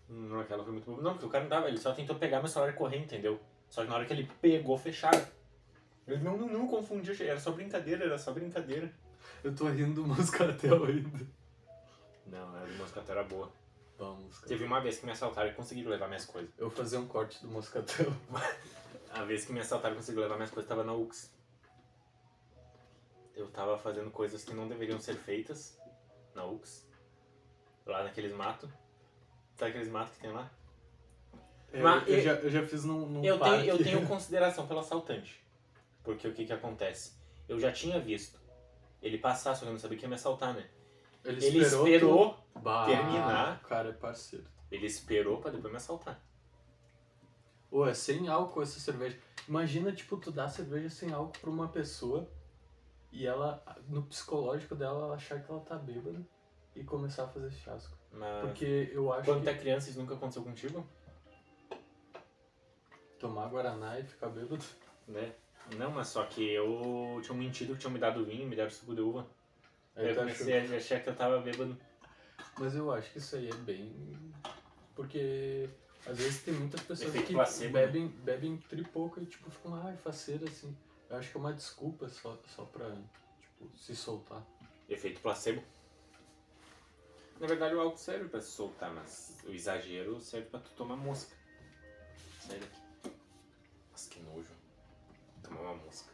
S2: Não, aquela foi muito boa. Não, porque o cara não tava, ele só tentou pegar meu celular e correr, entendeu? Só que na hora que ele pegou, fecharam. Ele não, não, não confundiu, era só brincadeira, era só brincadeira.
S1: Eu tô rindo do Moscatel ainda.
S2: Não, a do Moscatel era boa.
S1: Vamos.
S2: Teve uma vez que me assaltaram e conseguiram levar minhas coisas.
S1: Eu vou fazer um corte do Moscatel.
S2: A vez que me assaltaram e conseguiram levar minhas coisas, tava na UX. Eu tava fazendo coisas que não deveriam ser feitas na UX. Lá naqueles matos. Sabe aqueles matos que tem lá?
S1: Eu,
S2: Mas
S1: eu
S2: eu-
S1: já, eu já fiz num, num
S2: Eu
S1: parque.
S2: tenho, eu tenho consideração pelo assaltante. Porque o que que acontece? Eu já tinha visto ele passar, só que eu não sabia que ia me assaltar, né?
S1: Ele
S2: Ele
S1: esperou,
S2: esperou,
S1: Bah,
S2: terminar.
S1: O cara é parceiro.
S2: ele esperou pra depois me assaltar.
S1: Ô, é sem álcool essa cerveja. Imagina, tipo, tu dar cerveja sem álcool pra uma pessoa e ela, no psicológico dela, ela achar que ela tá bêbada e começar a fazer chasco.
S2: Mas
S1: Porque eu acho
S2: quando tu
S1: que
S2: é criança, isso nunca aconteceu contigo?
S1: tomar Guaraná e ficar bêbado.
S2: Né? Não, mas só que eu tinha mentido que tinham me dado vinho, me deram suco de uva. Aí eu comecei
S1: achou-
S2: a achar que eu tava bêbado.
S1: Mas eu acho que isso aí é bem. Porque Às vezes tem muitas pessoas
S2: Efeito
S1: que
S2: placebo, né?
S1: bebem, bebem tripoco e tipo ficam, ai, faceira assim. Eu acho que é uma desculpa só, só pra tipo, se soltar.
S2: Efeito placebo. Na verdade, o álcool serve pra se soltar, mas o exagero serve pra tu tomar mosca. Sai daqui. Nossa, que nojo. Tomar uma mosca.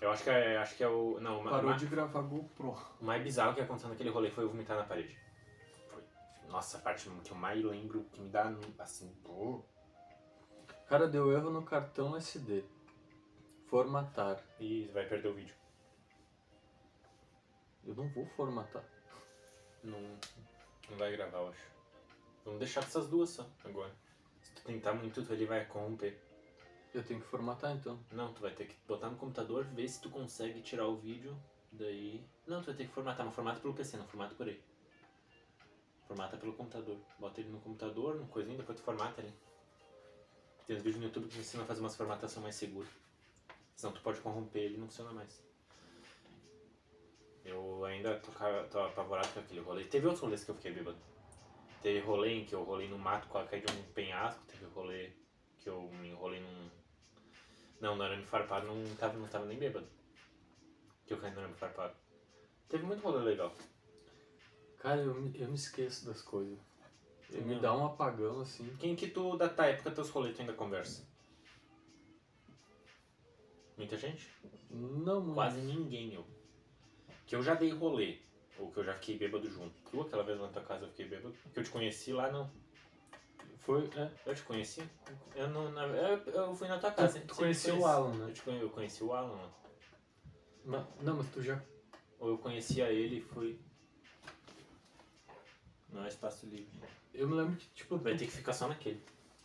S2: Eu acho que é, acho que é o. Não,
S1: Parou
S2: ma-
S1: de gravar GoPro.
S2: o mais bizarro que aconteceu naquele rolê foi eu vomitar na parede. Nossa, a parte que eu mais lembro, que me dá assim. pô.
S1: Cara, deu erro no cartão SD. Formatar.
S2: E vai perder o vídeo.
S1: Eu não vou formatar.
S2: Não, não vai gravar, eu acho. Vamos deixar com essas duas só, agora. Se tu tentar muito, ele vai corromper.
S1: Eu tenho que formatar então.
S2: Não, tu vai ter que botar no computador, ver se tu consegue tirar o vídeo, daí... Não, tu vai ter que formatar, mas formata pelo PC, não formata por aí. Formata pelo computador. Bota ele no computador, no coisinho, depois tu formata ele. Tem uns vídeos no YouTube que ensinam a fazer umas formatação mais segura. Senão tu pode corromper ele e não funciona mais. Eu ainda tô, tô apavorado com aquele rolê. Teve outros rolês que eu fiquei bêbado. Teve rolê em que eu rolei no mato, quase caí de um penhasco. Teve rolê que eu me enrolei num... Não, no arame farpado não tava, não tava nem bêbado. Que eu caí no arame farpado. Teve muito rolê legal.
S1: Cara, eu me, eu me esqueço das coisas. Eu me dá um apagão assim.
S2: Quem que tu, da tua época, teus rolês, ainda conversa? Muita gente?
S1: Não, muito.
S2: Quase ninguém, eu. Que eu já dei rolê. Ou que eu já fiquei bêbado junto. Tu, aquela vez lá na tua casa, eu fiquei bêbado. Que eu te conheci lá, não.
S1: Foi, é.
S2: Eu te conheci? Eu não. Na, eu, eu fui na tua casa.
S1: Tu, tu conheceu
S2: conheci.
S1: o Alan, né?
S2: Eu, te eu conheci o Alan, né?
S1: Ma- não, mas tu já.
S2: Ou eu conhecia ele e fui. Não é espaço livre.
S1: Eu me lembro que, tipo,
S2: Vai ter que ficar só naquele.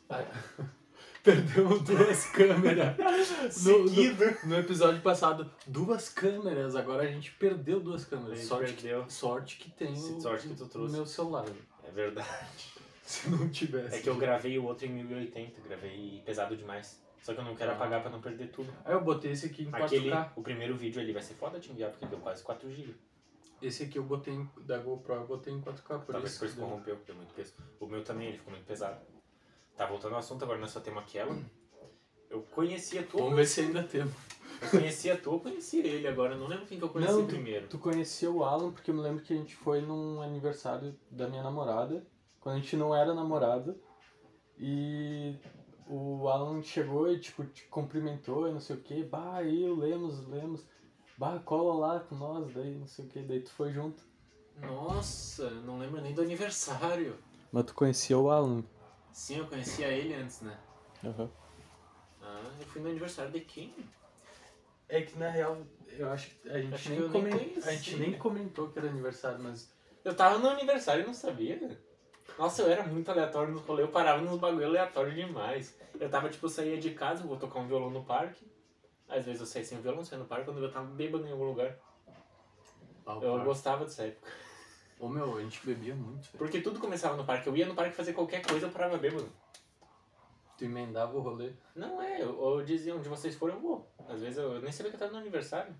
S1: Ah, Perdemos duas câmeras. No, no, no episódio passado, duas câmeras. Agora a gente perdeu duas câmeras. Sorte. Que, sorte que tem o,
S2: Sorte que tu trouxe.
S1: meu celular.
S2: É verdade.
S1: Se não tivesse.
S2: É que eu gravei o outro em 1080, gravei pesado demais. Só que eu não quero
S1: Ah.
S2: apagar pra não perder tudo.
S1: Aí eu botei esse aqui em 4K.
S2: Aquele, o primeiro vídeo ali vai ser foda te enviar, porque deu quase 4 GB.
S1: Esse aqui eu botei em, da GoPro, eu botei em 4K. Por
S2: Talvez
S1: isso
S2: por isso corrompeu, deu muito peso. O meu também, ele ficou muito pesado. Tá, voltando ao assunto, agora nós só temos aquela. Eu conhecia tu,
S1: Vamos ver se ainda temos.
S2: eu conhecia tu, eu conhecia ele agora. Eu não lembro quem que eu conheci
S1: Não,
S2: primeiro.
S1: Tu conhecia o Alan porque eu me lembro que a gente foi num aniversário da minha namorada, quando a gente não era namorado, e o Alan chegou e tipo te cumprimentou e não sei o que, bah, aí o Lemos, o Lemos, bah, cola lá com nós, daí não sei o que, daí tu foi junto.
S2: Nossa, eu não lembro nem do aniversário.
S1: Mas tu conhecia o Alan?
S2: Sim, eu conhecia ele antes, né?
S1: Aham.
S2: Ah, eu fui no aniversário de quem?
S1: É que na real, eu acho que a gente,
S2: Acho
S1: nem,
S2: que eu nem
S1: comen-
S2: conhecia.
S1: a gente nem comentou que era aniversário, mas
S2: Eu tava no aniversário e não sabia. Nossa, eu era muito aleatório no rolê, eu parava nos bagulho aleatório demais. Eu tava, tipo, eu saía de casa, vou tocar um violão no parque. Às vezes eu saía sem violão, saía no parque quando eu tava bêbado em algum lugar.
S1: Ah, o
S2: Eu
S1: parque.
S2: gostava dessa época.
S1: Ô meu, a gente bebia muito, velho.
S2: Porque tudo começava no parque. Eu ia no parque fazer qualquer coisa, eu parava bêbado.
S1: Tu emendava o rolê.
S2: Não é, eu, eu dizia onde vocês forem eu vou. Às vezes eu, eu nem sabia que eu tava no aniversário.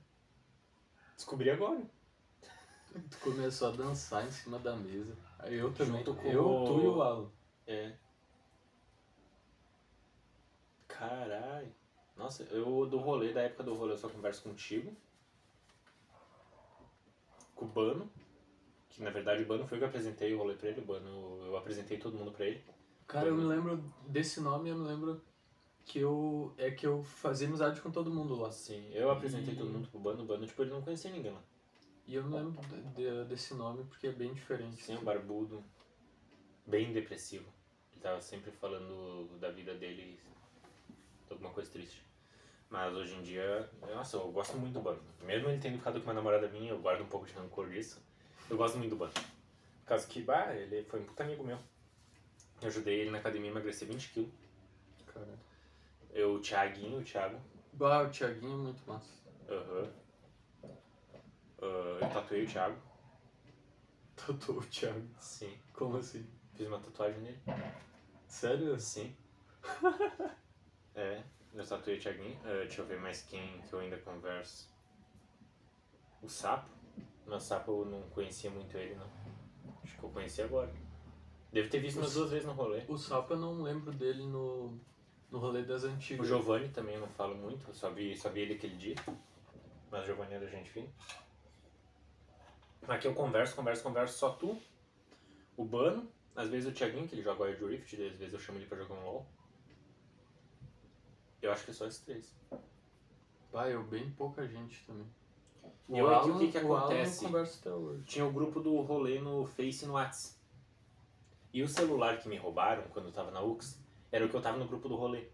S2: Descobri agora.
S1: Tu começou a dançar em cima da mesa. Aí eu também.
S2: Junto com
S1: eu,
S2: o-
S1: tu e o Alan.
S2: É. Caralho. Nossa, eu do rolê, da época do rolê, eu só converso contigo. Com o Bano. Que na verdade o Bano foi eu que apresentei o rolê pra ele. O Bano, eu apresentei todo mundo pra ele.
S1: Cara, eu me lembro desse nome, eu me lembro que eu. É que eu fazia amizade com todo mundo lá.
S2: Assim, eu apresentei
S1: E-
S2: todo mundo pro Bano. O Bano, tipo, ele não conhecia ninguém lá.
S1: E eu me lembro de- de- desse nome porque é bem diferente.
S2: Sim, um barbudo. Bem depressivo. Ele tava sempre falando da vida dele. Alguma coisa triste. Mas hoje em dia, nossa, eu gosto muito do Bano. Mesmo ele tendo ficado com uma namorada minha, eu guardo um pouco de rancor disso. Eu gosto muito do Bano. Por causa que, bah, ele foi um puta amigo meu. Eu ajudei ele na academia a emagrecer 20 quilos.
S1: Cara.
S2: Eu, o Thiaguinho, o Thiago.
S1: Bah, o Thiaguinho é muito massa.
S2: Aham. Ah, eu tatuei o Thiago.
S1: Tatuou o Thiago.
S2: Sim.
S1: Como assim?
S2: Fiz uma tatuagem nele.
S1: Sério?
S2: Sim. é, eu o Thiaguinho. Ah, deixa eu ver mais quem que eu ainda converso. O Sapo. Mas o Sapo eu não conhecia muito ele, não. Acho que eu conheci agora. Deve ter visto umas duas vezes no rolê.
S1: O Sapo eu não lembro dele no, no rolê das
S2: O
S1: antigas.
S2: Giovanni também eu não falo muito, eu só vi, só vi ele aquele dia. Mas o Giovanni era gente fina. Aqui eu converso, converso, converso, só tu, o Bano, às vezes o Thiaguinho, que ele joga Wild Rift, às vezes eu chamo ele pra jogar um LoL. Eu acho que é só esses três.
S1: Bah, eu bem pouca gente também.
S2: E eu aqui, o que que
S1: o Alan
S2: acontece? Tinha o grupo do rolê no Face e no Whats. E o celular que me roubaram quando eu tava na UX era o que eu tava no grupo do rolê.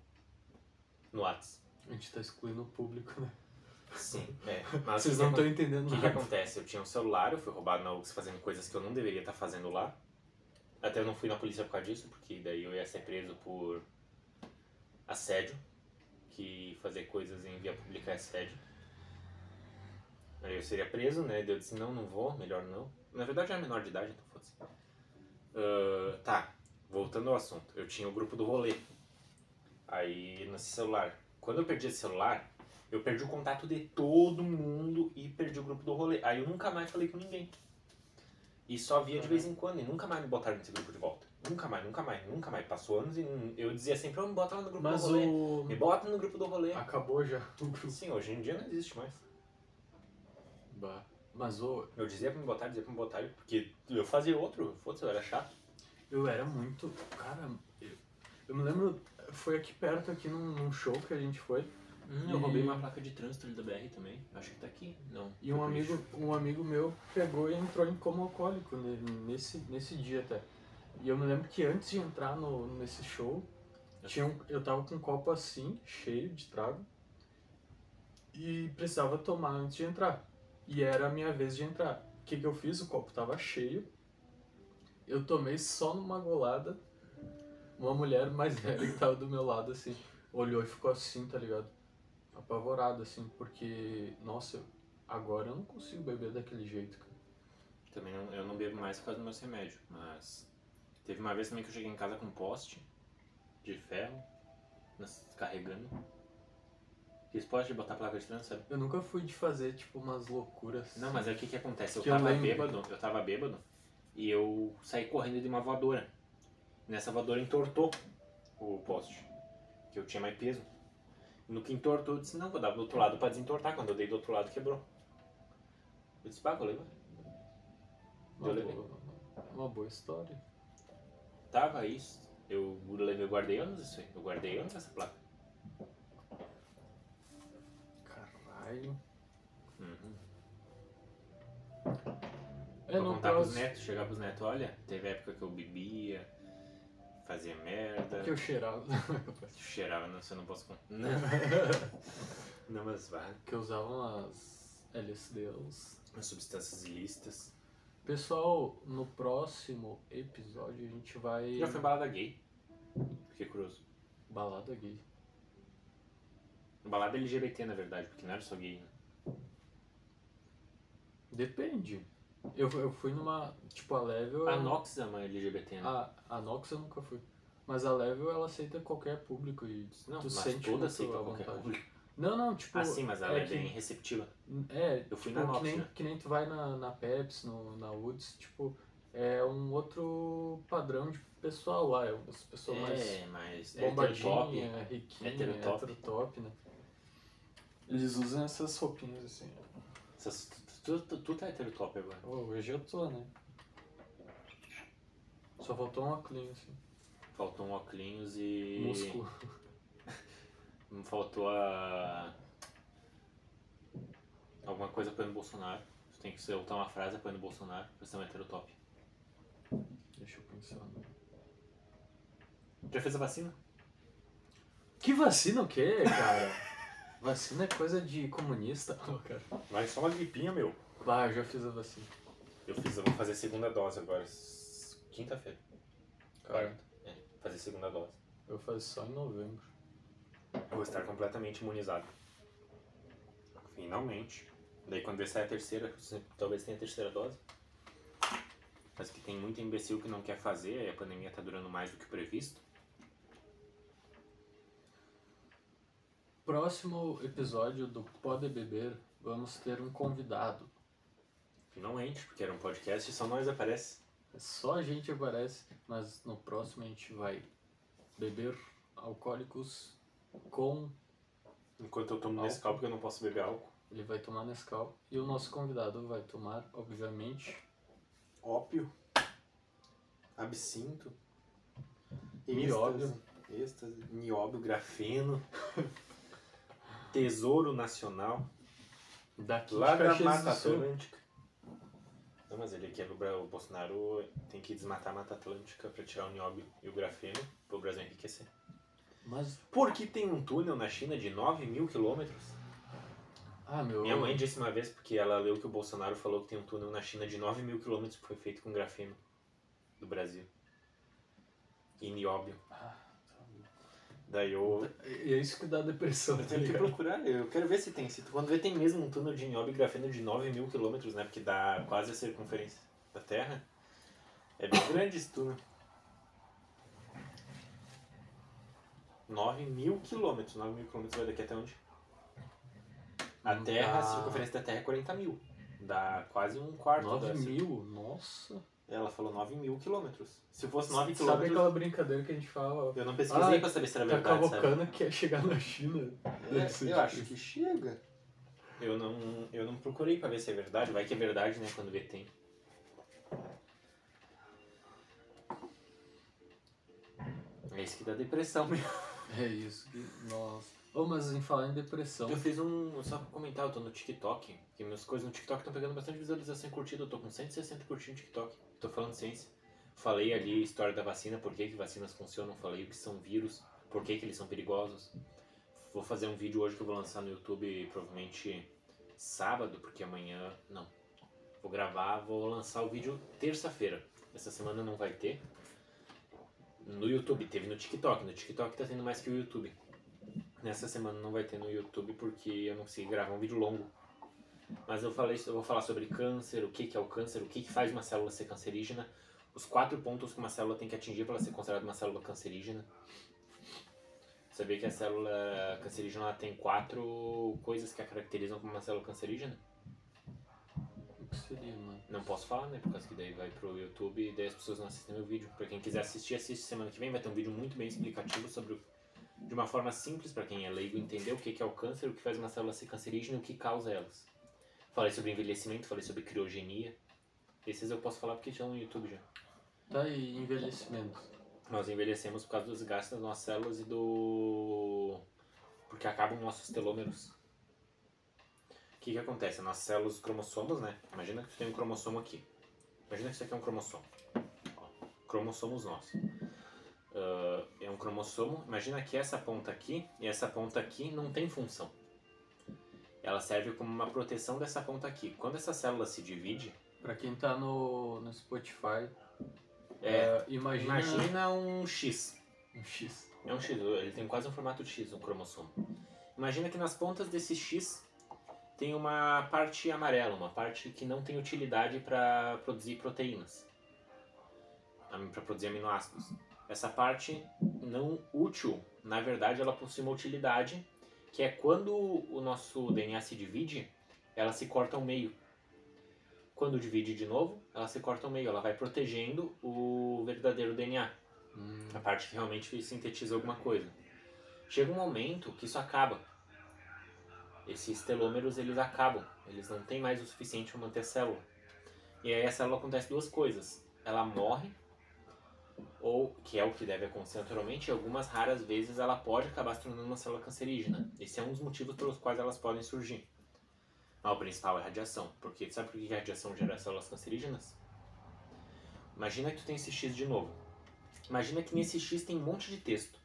S2: No Whats.
S1: A gente tá excluindo o público, né?
S2: Sim, é. Mas
S1: Vocês não estão entendendo
S2: O que, que acontece? Eu tinha um celular, eu fui roubado na UX fazendo coisas que eu não deveria estar fazendo lá. Até eu não fui na polícia por causa disso, porque daí eu ia ser preso por assédio, que fazer coisas em via pública é assédio. Aí eu seria preso, né? Daí eu disse, não, não vou, melhor não. Na verdade eu era menor de idade, então foda-se. Ah, tá, voltando ao assunto. Eu tinha o grupo do rolê. Aí nesse celular. Quando eu perdi esse celular, eu perdi o contato de todo mundo e perdi o grupo do rolê. Aí eu nunca mais falei com ninguém. E só via de vez em quando, e nunca mais me botaram nesse grupo de volta. Nunca mais, nunca mais, nunca mais. Passou anos e eu dizia sempre, oh, me bota lá no grupo
S1: Mas
S2: do rolê.
S1: o.
S2: Me bota no grupo do rolê.
S1: Acabou já o grupo.
S2: Sim, hoje em dia não existe mais.
S1: Bah. Mas o.
S2: Eu dizia pra me botar, dizia pra me botar, porque eu fazia outro, foda-se, eu era chato.
S1: Eu era muito. Cara, eu, eu me lembro. Foi aqui perto, aqui num, num show que a gente foi.
S3: Hum, eu roubei uma placa de trânsito ali da BR também. Acho que tá aqui. Não.
S1: E um amigo, um amigo meu pegou e entrou em coma alcoólico ne- nesse, nesse dia até. E eu me lembro que antes de entrar no, nesse show, tinha um, eu tava com um copo assim, cheio de trago, e precisava tomar antes de entrar. E era a minha vez de entrar. O que, que eu fiz? O copo tava cheio, eu tomei só numa golada. Uma mulher mais velha que tava do meu lado, assim, olhou e ficou assim, tá ligado? Apavorada, assim, porque, nossa, agora eu não consigo beber daquele jeito, cara.
S2: Também eu não bebo mais por causa do meu remédio, mas teve uma vez também que eu cheguei em casa com um poste de ferro, carregando. Fiz poste de botar placa de trânsito, sabe?
S1: Eu nunca fui de fazer, tipo, umas loucuras.
S2: Não, mas é o que que acontece? Eu
S1: Que eu
S2: tava
S1: lembro.
S2: bêbado, eu tava bêbado e eu saí correndo de uma voadora. Nessa voadora entortou o poste, que eu tinha mais peso. No que entortou, eu disse, não, vou dar do outro lado pra desentortar. Quando eu dei do outro lado, quebrou. Eu disse, pá, vou levar.
S1: uma,
S2: eu
S1: boa, uma boa história.
S2: Tava isso. Eu levei, guardei anos isso aí. Eu guardei anos essa placa.
S1: Caralho.
S2: Uhum.
S1: É,
S2: Vou contar pros
S1: próximo
S2: netos, chegar pros netos, olha, teve época que eu bebia, fazia merda,
S1: que eu cheirava.
S2: cheirava, não, você não posso contar. Não, não mas vai.
S1: que eu usava umas LSDs.
S2: As substâncias ilícitas.
S1: Pessoal, no próximo episódio a gente vai.
S2: Já foi balada gay. Fiquei curioso.
S1: Balada gay.
S2: Balada LGBT, na verdade, porque não era só gay. Né?
S1: Depende. Eu, eu fui numa. Tipo, a Level.
S2: A Nox é uma LGBT, né?
S1: A, a Nox eu nunca fui. Mas a Level ela aceita qualquer público e
S2: não,
S1: tu
S2: mas
S1: sente
S2: toda aceita qualquer
S1: vontade.
S2: público.
S1: Não, não, tipo.
S2: Ah, sim, mas ela é,
S1: que-
S2: bem receptiva.
S1: É,
S2: Eu fui
S1: tipo,
S2: na Nox
S1: que, nem,
S2: já.
S1: que nem tu vai na, na Pepsi, no, na Woods, tipo, é um outro padrão de pessoal lá, é umas pessoas mais
S2: É, mas é top.
S1: bombadinha, riquinha,
S2: Heterotop.
S1: heterotop, né? Eles usam essas roupinhas assim.
S2: Essas- Tu, tu, tu tá heterotop agora.
S1: Ô, Hoje eu tô, né? Só faltou um óculos assim.
S2: Faltou um óculos e.
S1: Músculo.
S2: Não faltou a. Alguma coisa apoiando o Bolsonaro. Tu tem que soltar uma frase apoiando o Bolsonaro pra ser um heterotop.
S1: Deixa eu pensar.
S2: Já fez a vacina?
S1: Que vacina o quê, cara? vacina é coisa de comunista. Ô, cara.
S2: Vai só uma gripinha, meu.
S1: Bah, eu já fiz a vacina.
S2: Eu fiz, eu vou fazer a segunda dose agora. Quinta-feira. Quarta. É, fazer a segunda dose.
S1: Eu faço só em novembro.
S2: Eu vou estar completamente imunizado. Finalmente. Daí quando ver sair a terceira, talvez tenha a terceira dose. Mas que tem muito imbecil que não quer fazer, e a pandemia tá durando mais do que previsto.
S1: Próximo episódio do Pode Beber, vamos ter um convidado.
S2: Finalmente, porque era um podcast e só nós aparece.
S1: Só a gente aparece, mas no próximo a gente vai beber alcoólicos com.
S2: Enquanto eu tomo
S1: Álcool.
S2: Nescau, porque eu não posso beber álcool.
S1: Ele vai tomar Nescau e o nosso convidado vai tomar, obviamente,
S2: Ópio. Absinto.
S1: Nióbio.
S2: êxtase, êxtase, nióbio, grafeno. Tesouro Nacional.
S1: daqui
S2: Lá
S1: de
S2: da Mata. Atlântica. Não, mas ele quer o Bra- o Bolsonaro tem que desmatar a Mata Atlântica pra tirar o nióbio e o grafeno pro Brasil enriquecer.
S1: Mas,
S2: Porque tem um túnel na China de 9 mil quilômetros.
S1: ah, meu.
S2: Minha mãe disse uma vez, porque ela leu que o Bolsonaro falou que tem um túnel na China de 9 mil quilômetros que foi feito com grafeno do Brasil. E nióbio.
S1: Ah,
S2: Daí eu.
S1: E é isso que dá depressão,
S2: Eu
S1: tá
S2: tenho que procurar, eu quero ver se tem. Se, quando vê, tem mesmo um túnel de nióbio e grafeno de 9 mil quilômetros, né? Porque dá quase a circunferência da Terra. É bem grande esse túnel. 9 mil quilômetros. 9 mil quilômetros vai daqui até onde? A
S1: Hum,
S2: Terra, a
S1: ah.
S2: circunferência da Terra é 40 mil. Dá quase um quarto
S1: 9
S2: da
S1: mil? Nossa.
S2: Ela falou 9 mil quilômetros. Se fosse 9
S1: Sabe
S2: quilômetros.
S1: aquela brincadeira que a gente fala?
S2: Eu não pesquisei
S1: Ah,
S2: pra saber se era
S1: Tá
S2: verdade. sabe?
S1: cavocando que é chegar na China.
S2: É, eu acho que chega. Eu não, eu não procurei pra ver se é verdade. Vai que é verdade, né? Quando vê tem. É isso que dá depressão mesmo.
S1: É isso que. Nossa. Ô, mas em falar em depressão.
S2: Eu fiz um. Só pra comentar, eu tô no TikTok. Que minhas coisas no TikTok estão pegando bastante visualização e curtida. Eu tô com 160 curtidas no TikTok. Tô falando ciência. Falei ali a história da vacina, por que, que vacinas funcionam. Falei o que são vírus, por que, que eles são perigosos. Vou fazer um vídeo hoje que eu vou lançar no YouTube, provavelmente sábado, porque amanhã. Não. Vou gravar, vou lançar o vídeo terça-feira. Essa semana não vai ter. No YouTube, teve no TikTok. No TikTok tá tendo mais que o YouTube. Nessa semana não vai ter no YouTube porque eu não consegui gravar um vídeo longo. Mas eu falei, eu vou falar sobre câncer, o que, que é o câncer, o que, que faz uma célula ser cancerígena, os quatro pontos que uma célula tem que atingir para ela ser considerada uma célula cancerígena. Sabia que a célula cancerígena tem quatro coisas que a caracterizam como uma célula cancerígena?
S1: O que seria, mano?
S2: Não posso falar, né? Por causa que daí vai pro YouTube e daí as pessoas não assistem meu vídeo. Pra quem quiser assistir, assiste semana que vem. Vai ter um vídeo muito bem explicativo sobre, o- de uma forma simples pra quem é leigo entender o que que é o câncer, o que faz uma célula ser cancerígena e o que causa elas. Falei sobre envelhecimento, falei sobre criogenia. Esses eu posso falar porque estão no YouTube já.
S1: Tá aí, envelhecimento.
S2: Nós envelhecemos por causa dos gastos das nossas células e do. porque acabam nossos telômeros. O que, que acontece? As nossas células, os cromossomos, né? Imagina que tu tem um cromossomo aqui. Imagina que isso aqui é um cromossomo. Ó, cromossomos nossos. Ah, é um cromossomo. Imagina que essa ponta aqui e essa ponta aqui não tem função. Ela serve como uma proteção dessa ponta aqui. Quando essa célula se divide,
S1: Pra quem tá no, no Spotify,
S2: é,
S1: é, imagina,
S2: imagina um X.
S1: um X.
S2: É um X, ele tem quase um formato de X, um cromossomo. Imagina que nas pontas desse X tem uma parte amarela, uma parte que não tem utilidade para produzir proteínas, para produzir aminoácidos. Essa parte não útil, na verdade, ela possui uma utilidade, que é quando o nosso DNA se divide, ela se corta ao meio. Quando divide de novo, ela se corta ao meio, ela vai protegendo o verdadeiro DNA
S1: Hum,
S2: a parte que realmente sintetiza alguma coisa. Chega um momento que isso acaba. Esses telômeros eles acabam, eles não têm mais o suficiente para manter a célula. E aí a célula acontece duas coisas. Ela morre, ou que é o que deve acontecer naturalmente, e algumas raras vezes ela pode acabar se tornando uma célula cancerígena. Esse é um dos motivos pelos quais elas podem surgir. Mas o principal é a radiação, porque sabe por que a radiação gera células cancerígenas? Imagina que tu tem esse X de novo. Imagina que nesse X tem um monte de texto.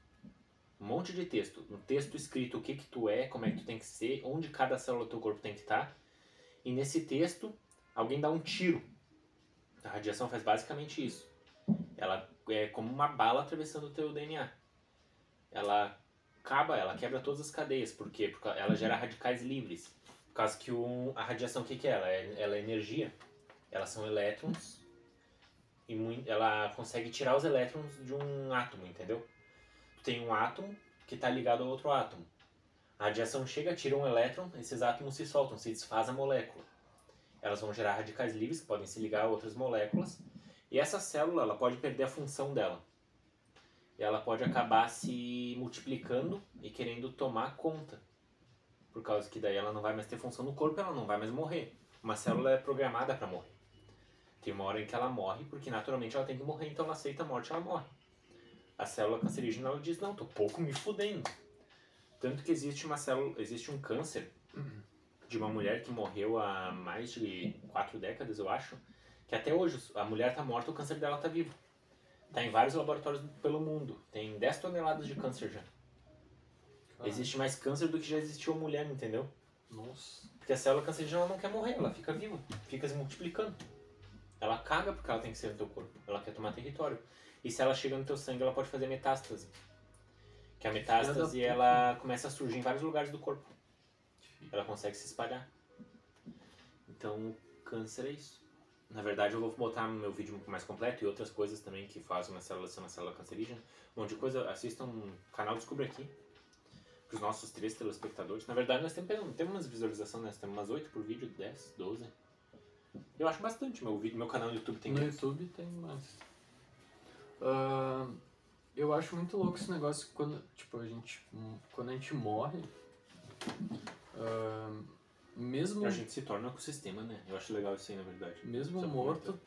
S2: Um monte de texto. Um texto escrito o que que tu é, como é que tu tem que ser, onde cada célula do teu corpo tem que estar. E nesse texto, alguém dá um tiro. A radiação faz basicamente isso. Ela é como uma bala atravessando o teu DNA. Ela acaba, ela quebra todas as cadeias. Por quê? Porque ela gera radicais livres. Por causa que o, a radiação, o que, que é? Ela, é? ela é energia. Elas são elétrons e ela consegue tirar os elétrons de um átomo, entendeu? Tem um átomo que está ligado a outro átomo. A radiação chega, tira um elétron, esses átomos se soltam, se desfaz a molécula. Elas vão gerar radicais livres que podem se ligar a outras moléculas E essa célula, ela pode perder a função dela. E ela pode acabar se multiplicando e querendo tomar conta. Por causa que daí ela não vai mais ter função no corpo, ela não vai mais morrer. Uma célula é programada para morrer. Tem uma hora em que ela morre, porque naturalmente ela tem que morrer, então ela aceita a morte, ela morre. A célula cancerígena ela diz: "Não, tô pouco me fudendo". Tanto que existe uma célula, existe um câncer de uma mulher que morreu há mais de quatro décadas, eu acho, que até hoje a mulher tá morta, o câncer dela tá vivo. Tá em vários laboratórios pelo mundo. Tem 10 toneladas de câncer já.
S1: Cara,
S2: Existe mais câncer do que já existiu mulher, entendeu?
S1: Nossa.
S2: Porque a célula cancerígena não quer morrer, ela fica viva, fica se multiplicando. Ela caga porque ela tem que ser no teu corpo, ela quer tomar território. E se ela chega no teu sangue, ela pode fazer metástase. Que a metástase ela começa a surgir em vários lugares do corpo. Ela consegue se espalhar. Então, o câncer é isso. Na verdade, eu vou botar no meu vídeo mais completo e outras coisas também que fazem uma célula ser uma célula cancerígena. Um monte de coisa. Assistam o canal Descubra Aqui. Para os nossos três telespectadores. Na verdade, nós temos, temos umas visualizações, nós temos umas 8 por vídeo, 10, 12. Eu acho bastante. Meu, vídeo, meu canal no YouTube tem
S1: no
S2: mais.
S1: YouTube tem mais. Ah, eu acho muito louco esse negócio quando, tipo, a gente, quando a gente morre, ah, mesmo,
S2: A gente se torna um ecossistema, né? Eu acho legal isso aí, na verdade.
S1: mesmo
S2: é
S1: morto,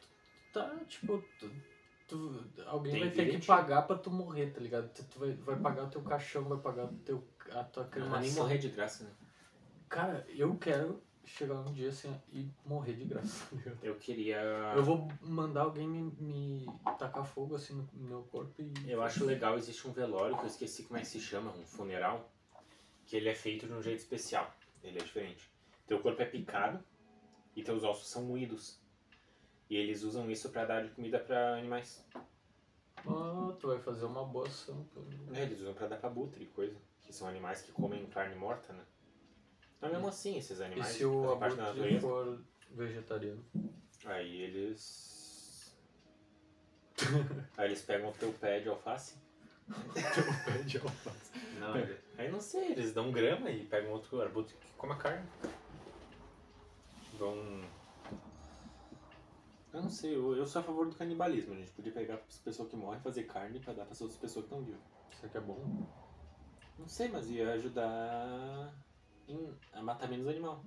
S1: tá, tipo, tu, tu- alguém
S2: Tem
S1: vai ter que pagar pra tu morrer, tá ligado? Tu, tu vai, vai pagar o teu caixão, vai pagar o teu, a tua
S2: Não
S1: cremação.
S2: nem morrer de graça, né?
S1: Cara, eu quero chegar um dia assim e morrer de graça, tá?
S2: Eu queria.
S1: Eu vou mandar alguém me, me tacar fogo assim no meu corpo e.
S2: Eu acho legal, existe um velório que eu esqueci como é que se chama, um funeral, que ele é feito de um jeito especial. Ele é diferente. Teu corpo é picado e teus ossos são moídos. E eles usam isso pra dar de comida pra animais.
S1: Ah, tu vai fazer uma boa ação.
S2: É, eles usam pra dar pra butre e coisa. Que são animais que comem carne morta, né? Mas mesmo assim, esses
S1: E
S2: animais
S1: se o
S2: natureza.
S1: for vegetariano?
S2: Aí eles. Aí eles pegam o teu pé de alface.
S1: Pé de alface.
S2: Não, ele- aí não sei, eles dão grama e pegam outro arbusto que come a carne. Vão. Eu não sei, eu, eu sou a favor do canibalismo. A gente podia pegar as pessoas que morrem e fazer carne pra dar para as outras pessoas que estão vivas.
S1: Isso aqui é bom?
S2: Não sei, mas ia ajudar em- a matar menos animal.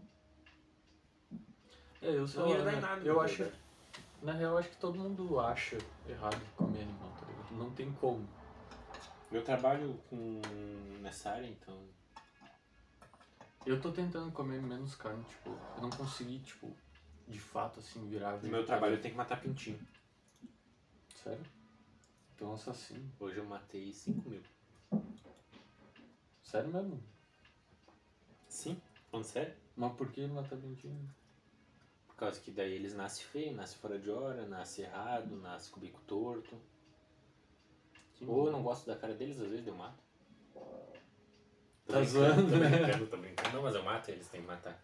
S1: É, eu sou.
S2: Não ia dar em nada.
S1: eu
S2: na
S1: acho.
S2: verdade.
S1: Na real, eu acho que todo mundo acha errado comer animal, tá ligado? Não tem como.
S2: Eu trabalho com nessa área, então.
S1: Eu tô tentando comer menos carne, tipo, eu não consegui, tipo, de fato, assim, virar
S2: No meu trabalho eu tenho que matar pintinho.
S1: Sério? É um assassino.
S2: Hoje eu matei 5 mil.
S1: Sério mesmo?
S2: Sim? Falando sério?
S1: Mas por que matar dentinho?
S2: Por causa que daí eles nascem feio, nascem fora de hora, nascem errado, nascem com o bico torto. Ou eu não gosto da cara deles, às vezes eu mato.
S1: Tá zoando,
S2: tô
S1: né?
S2: brincando, tô brincando. Não, mas eu mato eles, tem que matar.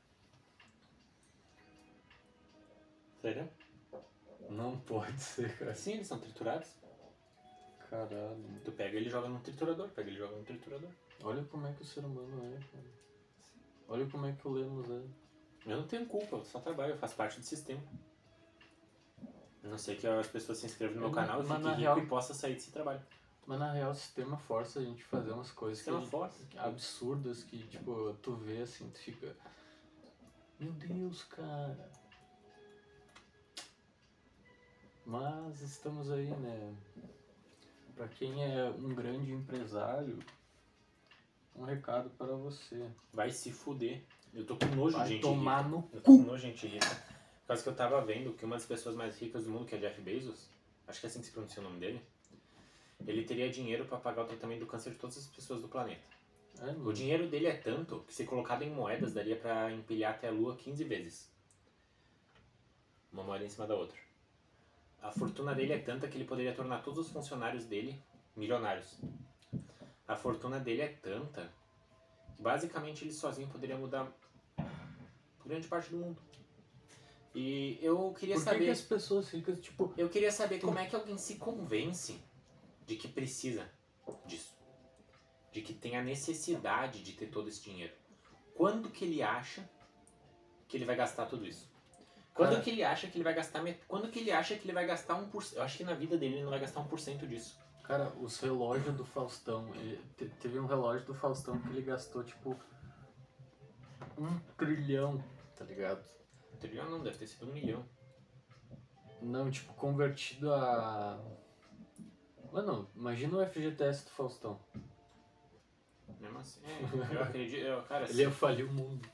S2: Sério?
S1: Não pode ser, cara.
S2: Sim, eles são triturados.
S1: Caralho.
S2: Tu pega ele e joga no triturador, pega ele e joga no triturador.
S1: Olha como é que o ser humano é, cara. Olha como é que o Lemos é.
S2: Eu não tenho culpa, eu só trabalho, eu faço parte do sistema. A não sei que as pessoas se inscrevam no meu
S1: Mas
S2: canal e fiquem rico
S1: real-
S2: e possa sair desse trabalho.
S1: Mas na real o sistema força a gente fazer umas coisas que,
S2: força.
S1: que- absurdas que, tipo, tu vê assim, tu fica. Meu Deus, cara. Mas estamos aí, né? Pra quem é um grande empresário, um recado para você.
S2: Vai se fuder. Eu tô com nojo de
S1: Vai
S2: gente
S1: tomar
S2: rica.
S1: no
S2: Eu tô com nojo de gente rica. Por causa que eu tava vendo que uma das pessoas mais ricas do mundo, que é Jeff Bezos, acho que é assim que se pronuncia o nome dele, ele teria dinheiro pra pagar o tratamento do câncer de todas as pessoas do planeta.
S1: É,
S2: O dinheiro dele é tanto que se colocado em moedas daria pra empilhar até a lua 15 vezes. Uma moeda em cima da outra. A fortuna dele é tanta que ele poderia tornar todos os funcionários dele milionários. A fortuna dele é tanta que basicamente ele sozinho poderia mudar grande parte do mundo. E eu queria
S1: Por que,
S2: saber.
S1: que as pessoas ficam, tipo,
S2: Eu queria saber como é que alguém se convence de que precisa disso. De que tem a necessidade de ter todo esse dinheiro. Quando que ele acha que ele vai gastar tudo isso? Quando que ele acha que ele vai gastar met... Quando que ele acha que ele vai gastar 1%? Eu acho que na vida dele ele não vai gastar 1% disso.
S1: Cara, os relógios do Faustão. ele- te- teve um relógio do Faustão que ele gastou, tipo, um trilhão, tá ligado?
S2: Um trilhão não, deve ter sido um milhão.
S1: Não, tipo, convertido a. Mano, imagina o FGTS do Faustão.
S2: Mesmo assim, é, eu acredito, eu, cara,
S1: Ele ia falir o mundo.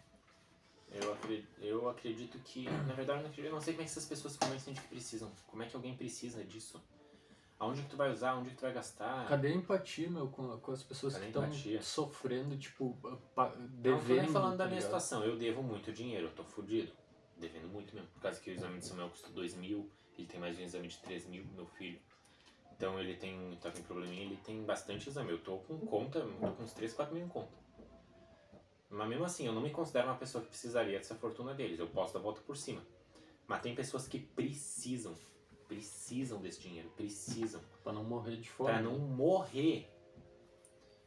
S2: eu, acredito, eu acredito que, na verdade, eu não, sei como é que essas pessoas convencem de que precisam. Como é que alguém precisa disso? Aonde que tu vai usar? Onde que tu vai gastar?
S1: Cadê a empatia, meu, com, com as pessoas
S2: Cadê
S1: que estão sofrendo, tipo, pa-
S2: Não
S1: devendo.
S2: tô falando da
S1: tá
S2: minha
S1: ligado?
S2: situação, eu devo muito dinheiro, eu tô fudido. Devendo muito mesmo. Por causa que o exame de Samuel custa 2 mil, ele tem mais um exame de 3 mil, meu filho. Então ele tem, tá com probleminha, ele tem bastante exame. Eu tô com conta, eu tô com uns 3, 4 mil em conta. Mas mesmo assim, eu não me considero uma pessoa que precisaria dessa fortuna deles. Eu posso dar a volta por cima. Mas tem pessoas que precisam, precisam desse dinheiro, precisam.
S1: Pra não morrer de fome.
S2: Pra não morrer.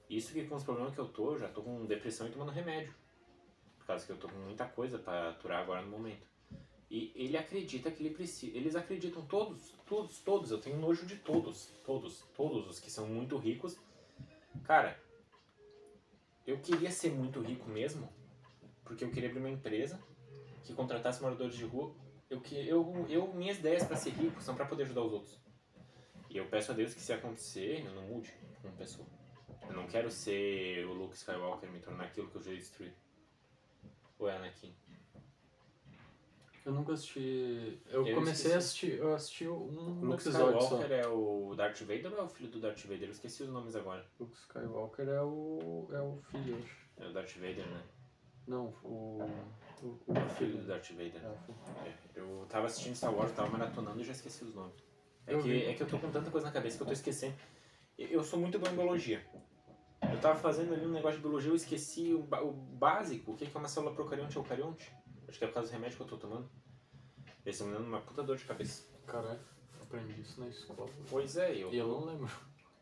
S2: Isso que com os problemas que eu tô, eu já tô com depressão e tomando remédio. Por causa que eu tô com muita coisa pra aturar agora no momento. E ele acredita que ele precisa. Eles acreditam todos, todos, todos. Eu tenho nojo de todos. Todos, todos os que são muito ricos. Cara, eu queria ser muito rico mesmo. Porque eu queria abrir uma empresa que contratasse moradores de rua. Eu, que, eu, eu, minhas ideias pra ser rico são pra poder ajudar os outros. E eu peço a Deus que se acontecer, eu não mude como pessoa. Eu não quero ser o Luke Skywalker, me tornar aquilo que eu já destruí. Ou é Anakin?
S1: Eu nunca assisti. Eu,
S2: Eu
S1: comecei
S2: esqueci.
S1: a assistir. Eu assisti um
S2: O Luke
S1: episódio só.
S2: Skywalker é o Darth Vader ou é o filho do Darth Vader? Eu esqueci os nomes agora.
S1: Luke Skywalker é o. é o filho, acho.
S2: É o Darth Vader, né?
S1: Não, o. O, o
S2: É o filho do. Darth Vader.
S1: É.
S2: É, eu tava assistindo Star Wars, tava maratonando e já esqueci os nomes. É
S1: Eu
S2: que,
S1: vi.
S2: é que eu tô com tanta coisa na cabeça que eu tô esquecendo. Eu sou muito bom em biologia. Eu tava fazendo ali um negócio de biologia, eu esqueci o, o básico, o que é uma célula procarionte e eucarionte. Acho que é por causa do remédio que eu tô tomando. Esse me dando uma puta dor de cabeça.
S1: Caralho, aprendi isso na escola.
S2: Pois é, eu,
S1: E eu não lembro.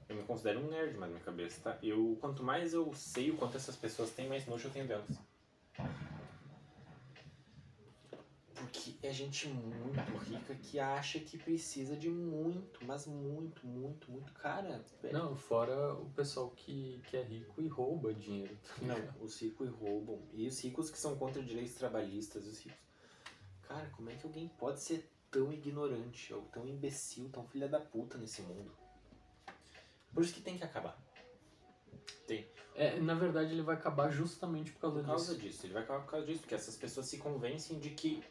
S2: eu me considero um nerd mais na minha cabeça, tá? Eu, quanto mais eu sei o quanto essas pessoas têm, mais nojo eu tenho delas. Porque é gente muito rica que acha que precisa de muito, mas muito, muito, muito. Cara, velho.
S1: Não, fora o pessoal que, que é rico e rouba dinheiro.
S2: Não, os ricos roubam. E os ricos que são contra direitos trabalhistas, os ricos. Cara, como é que alguém pode ser tão ignorante, ou tão imbecil, tão filha da puta nesse mundo? Por isso que tem que acabar.
S1: É, na verdade, ele vai acabar justamente por causa,
S2: Por causa
S1: disso.
S2: disso. Ele vai acabar por causa disso, porque essas pessoas se convencem de que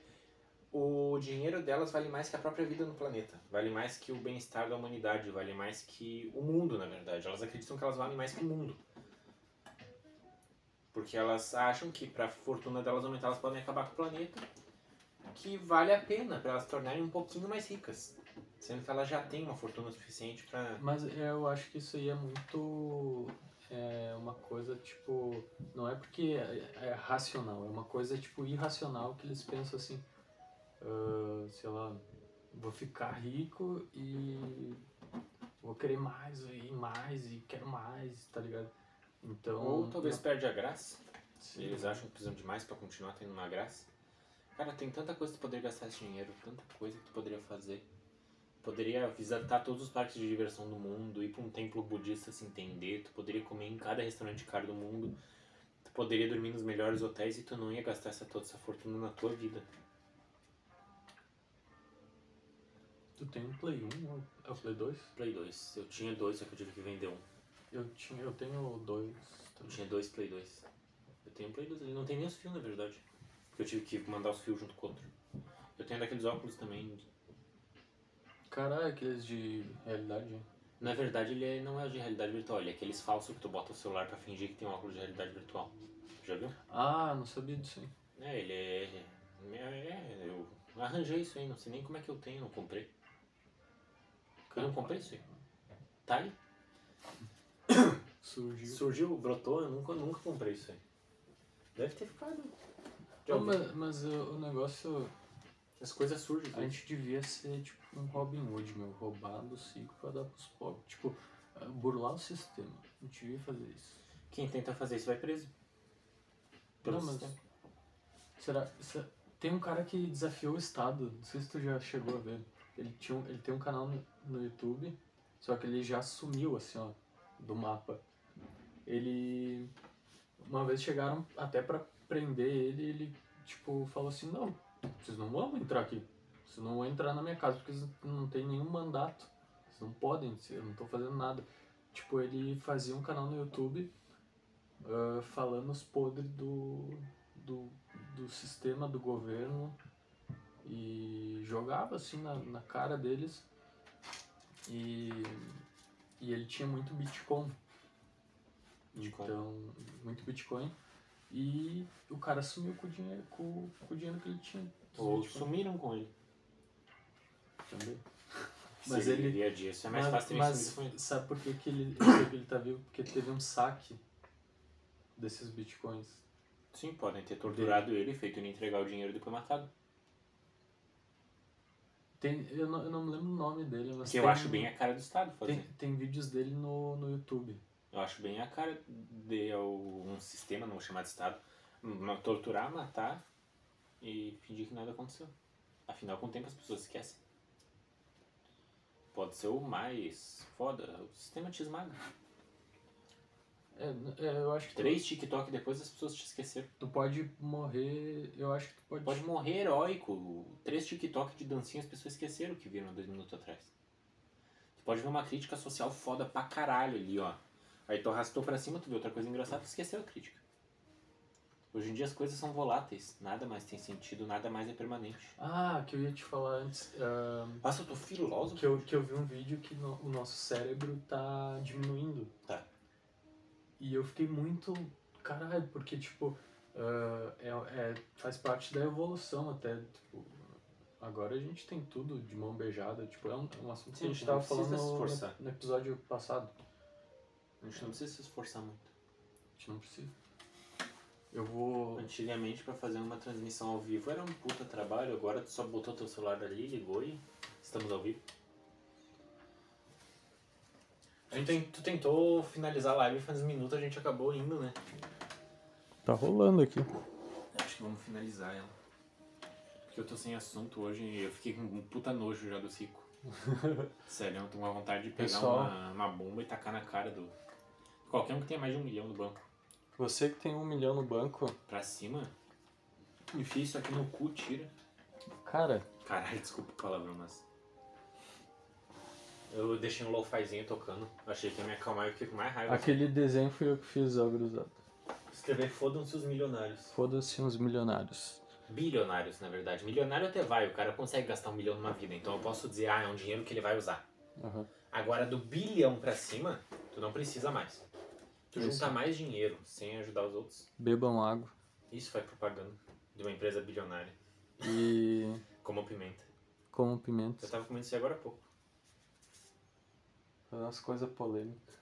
S2: o dinheiro delas vale mais que a própria vida no planeta. Vale mais que o bem-estar da humanidade, vale mais que o mundo, na verdade. Elas acreditam que elas valem mais que o mundo. Porque elas acham que pra fortuna delas aumentar, elas podem acabar com o planeta. Que vale a pena para elas se tornarem um pouquinho mais ricas. Sendo que elas já têm uma fortuna suficiente pra.
S1: Mas eu acho que isso aí é muito. É uma coisa tipo. Não é porque é, é racional, é uma coisa tipo irracional que eles pensam assim. Ah, sei lá, vou ficar rico e vou querer mais e mais e quero mais, tá ligado? Então.
S2: Ou talvez perde a graça.
S1: Sim.
S2: Eles acham que precisam de mais pra continuar tendo uma graça. Cara, tem tanta coisa que tu poderia gastar esse dinheiro, tanta coisa que tu poderia fazer. Poderia visitar todos os parques de diversão do mundo, ir pra um templo budista se entender, tu poderia comer em cada restaurante caro do mundo, tu poderia dormir nos melhores hotéis e tu não ia gastar essa, toda essa fortuna na tua vida.
S1: Tu tem um Play 1 ou é o Play 2?
S2: Play 2. Eu tinha dois, só que eu tive que vender um.
S1: Eu, tinha, eu tenho dois.
S2: Eu
S1: também.
S2: tinha dois Play 2. Eu tenho um Play 2 ali, não tem nem os fios na verdade. Porque eu tive que mandar os fios junto com o outro. Eu tenho daqueles óculos também
S1: Caralho, aqueles de realidade.
S2: Na verdade, ele é- não é de realidade virtual, ele é aqueles falsos que tu bota o celular pra fingir que tem um óculos de realidade virtual. Já viu?
S1: Ah, não sabia disso aí.
S2: É, ele é. É, é, eu arranjei isso aí, não sei nem como é que eu tenho, não comprei. Eu não comprei isso aí. Tá aí.
S1: Surgiu.
S2: Surgiu, brotou, eu nunca, nunca comprei isso aí. Deve ter ficado.
S1: Não, mas, mas o, o negócio.
S2: As coisas surgem.
S1: A gente devia ser tipo um Robin Hood, meu. Roubar dos ricos pra dar pros pobres. Tipo, ah, burlar o sistema. A gente devia fazer isso.
S2: Quem tenta fazer isso vai preso. Pelo
S1: Não, mas-. Será. se- Tem um cara que desafiou o Estado, não sei se tu já chegou a ver. Ele, tinha um- ele tem um canal no, no YouTube, só que ele já sumiu, assim, ó, do mapa. Ele. Uma vez chegaram até pra prender ele ele, tipo, falou assim: não, vocês não vão entrar aqui. Vocês não vão entrar na minha casa porque vocês não tem nenhum mandato. Vocês não podem, eu não tô fazendo nada. Tipo, ele fazia um canal no YouTube ah, falando os podres do, do, do sistema do governo e jogava assim na, na cara deles. E, e ele tinha muito Bitcoin.
S2: Bitcoin.
S1: Então, muito Bitcoin. E o cara sumiu com o dinheiro, com, com o dinheiro que ele tinha.
S2: Ou sumiram com ele.
S1: também.
S2: Mas
S1: Mas
S2: ele
S1: ele-
S2: dia a dia, isso é mais
S1: mas,
S2: fácil
S1: mas sabe por que, que ele, que ele tá vivo? Porque teve um saque desses bitcoins.
S2: Sim, podem ter torturado ele, feito ele entregar o dinheiro e depois matado.
S1: Tem, eu, não, eu não me lembro o nome dele, mas
S2: Que eu
S1: tem-
S2: acho bem a cara do Estado fazer.
S1: tem, tem vídeos dele no, no YouTube.
S2: Eu acho bem a cara de um sistema, não vou chamar de Estado, torturar, matar e fingir que nada aconteceu. Afinal, com o tempo as pessoas esquecem. Pode ser o mais foda, o sistema te esmaga.
S1: É, é, eu acho que tu,
S2: Três TikTok depois as pessoas te esqueceram.
S1: tu pode morrer. Eu acho que tu pode.
S2: Pode morrer heróico. Três TikTok de dancinha as pessoas esqueceram o que viram dois minutos atrás. Tu pode ver uma crítica social foda pra caralho ali, ó. Aí tu arrastou pra cima, tu viu outra coisa engraçada, tu esqueceu a crítica. Hoje em dia as coisas são voláteis. Nada mais tem sentido, nada mais é permanente.
S1: Ah, que eu ia te falar antes. ah,
S2: Nossa, eu tô filósofo.
S1: que, eu, que eu vi um vídeo que no- o nosso cérebro tá diminuindo.
S2: Tá.
S1: E eu fiquei muito. Caralho, porque, tipo. ah, é, é- faz parte da evolução até. Tipo, agora a gente tem tudo de mão beijada. Tipo, é um, é um assunto que
S2: Sim,
S1: a gente tava falando
S2: se
S1: no, no episódio passado.
S2: A gente não precisa se esforçar muito.
S1: A gente não precisa. Eu vou.
S2: Antigamente, pra fazer uma transmissão ao vivo era um puta trabalho, agora tu só botou teu celular ali, ligou e estamos ao vivo. A gente, tu tentou finalizar a live faz uns minutos, a gente acabou indo, né?
S1: Tá rolando aqui.
S2: Acho que vamos finalizar ela. Porque eu tô sem assunto hoje e eu fiquei com um puta nojo já do Cico. Sério, eu tô com uma vontade de pegar
S1: Pessoal.
S2: uma, uma bomba e tacar na cara do. Qualquer um que tenha mais de um milhão no banco.
S1: Você que tem um milhão no banco,
S2: Pra cima, enfia isso aqui no cu, tira.
S1: cara,
S2: Caralho, desculpa o palavrão, mas. Eu deixei um lo-fizinho tocando. Achei que ia me acalmar e fiquei com mais raiva.
S1: aquele desenho foi eu que fiz, ó, gruzado.
S2: Escrever fodam-se os milionários.
S1: Foda-se uns milionários.
S2: Bilionários, na verdade. Milionário até vai, o cara consegue gastar um milhão numa vida. Então eu posso dizer, ah, é um dinheiro que ele vai usar.
S1: Aham.
S2: Agora, do bilhão pra cima, tu não precisa mais. Tu
S1: Isso.
S2: junta mais dinheiro sem ajudar os outros.
S1: Bebam água.
S2: Isso foi propaganda de uma empresa bilionária.
S1: E
S2: Como pimenta.
S1: comam
S2: Eu
S1: pimentas.
S2: tava comendo isso aí agora há pouco.
S1: Fazer umas coisas polêmicas.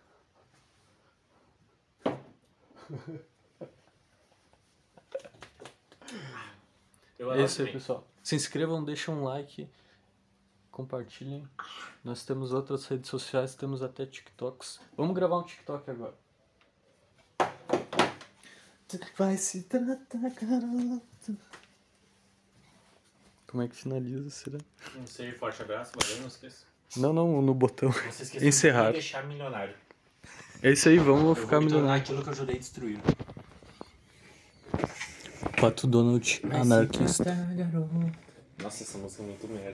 S2: Eu
S1: É isso aí, pessoal. Se inscrevam, deixem um like, compartilhem. Nós temos outras redes sociais, temos até TikToks. Vamos gravar um TikTok agora. Vai se tratar, garota. Como é que finaliza, será?
S2: Não sei, forte abraço, valeu, não esqueça.
S1: Não, não, no botão. Encerrar.
S2: de deixar milionário.
S1: É isso aí, vamos
S3: Eu
S1: ficar
S3: vou
S1: milionário.
S3: aquilo que eu ajudei a destruir.
S1: Pato Donald, anarquista.
S2: Nossa, essa música é muito merda.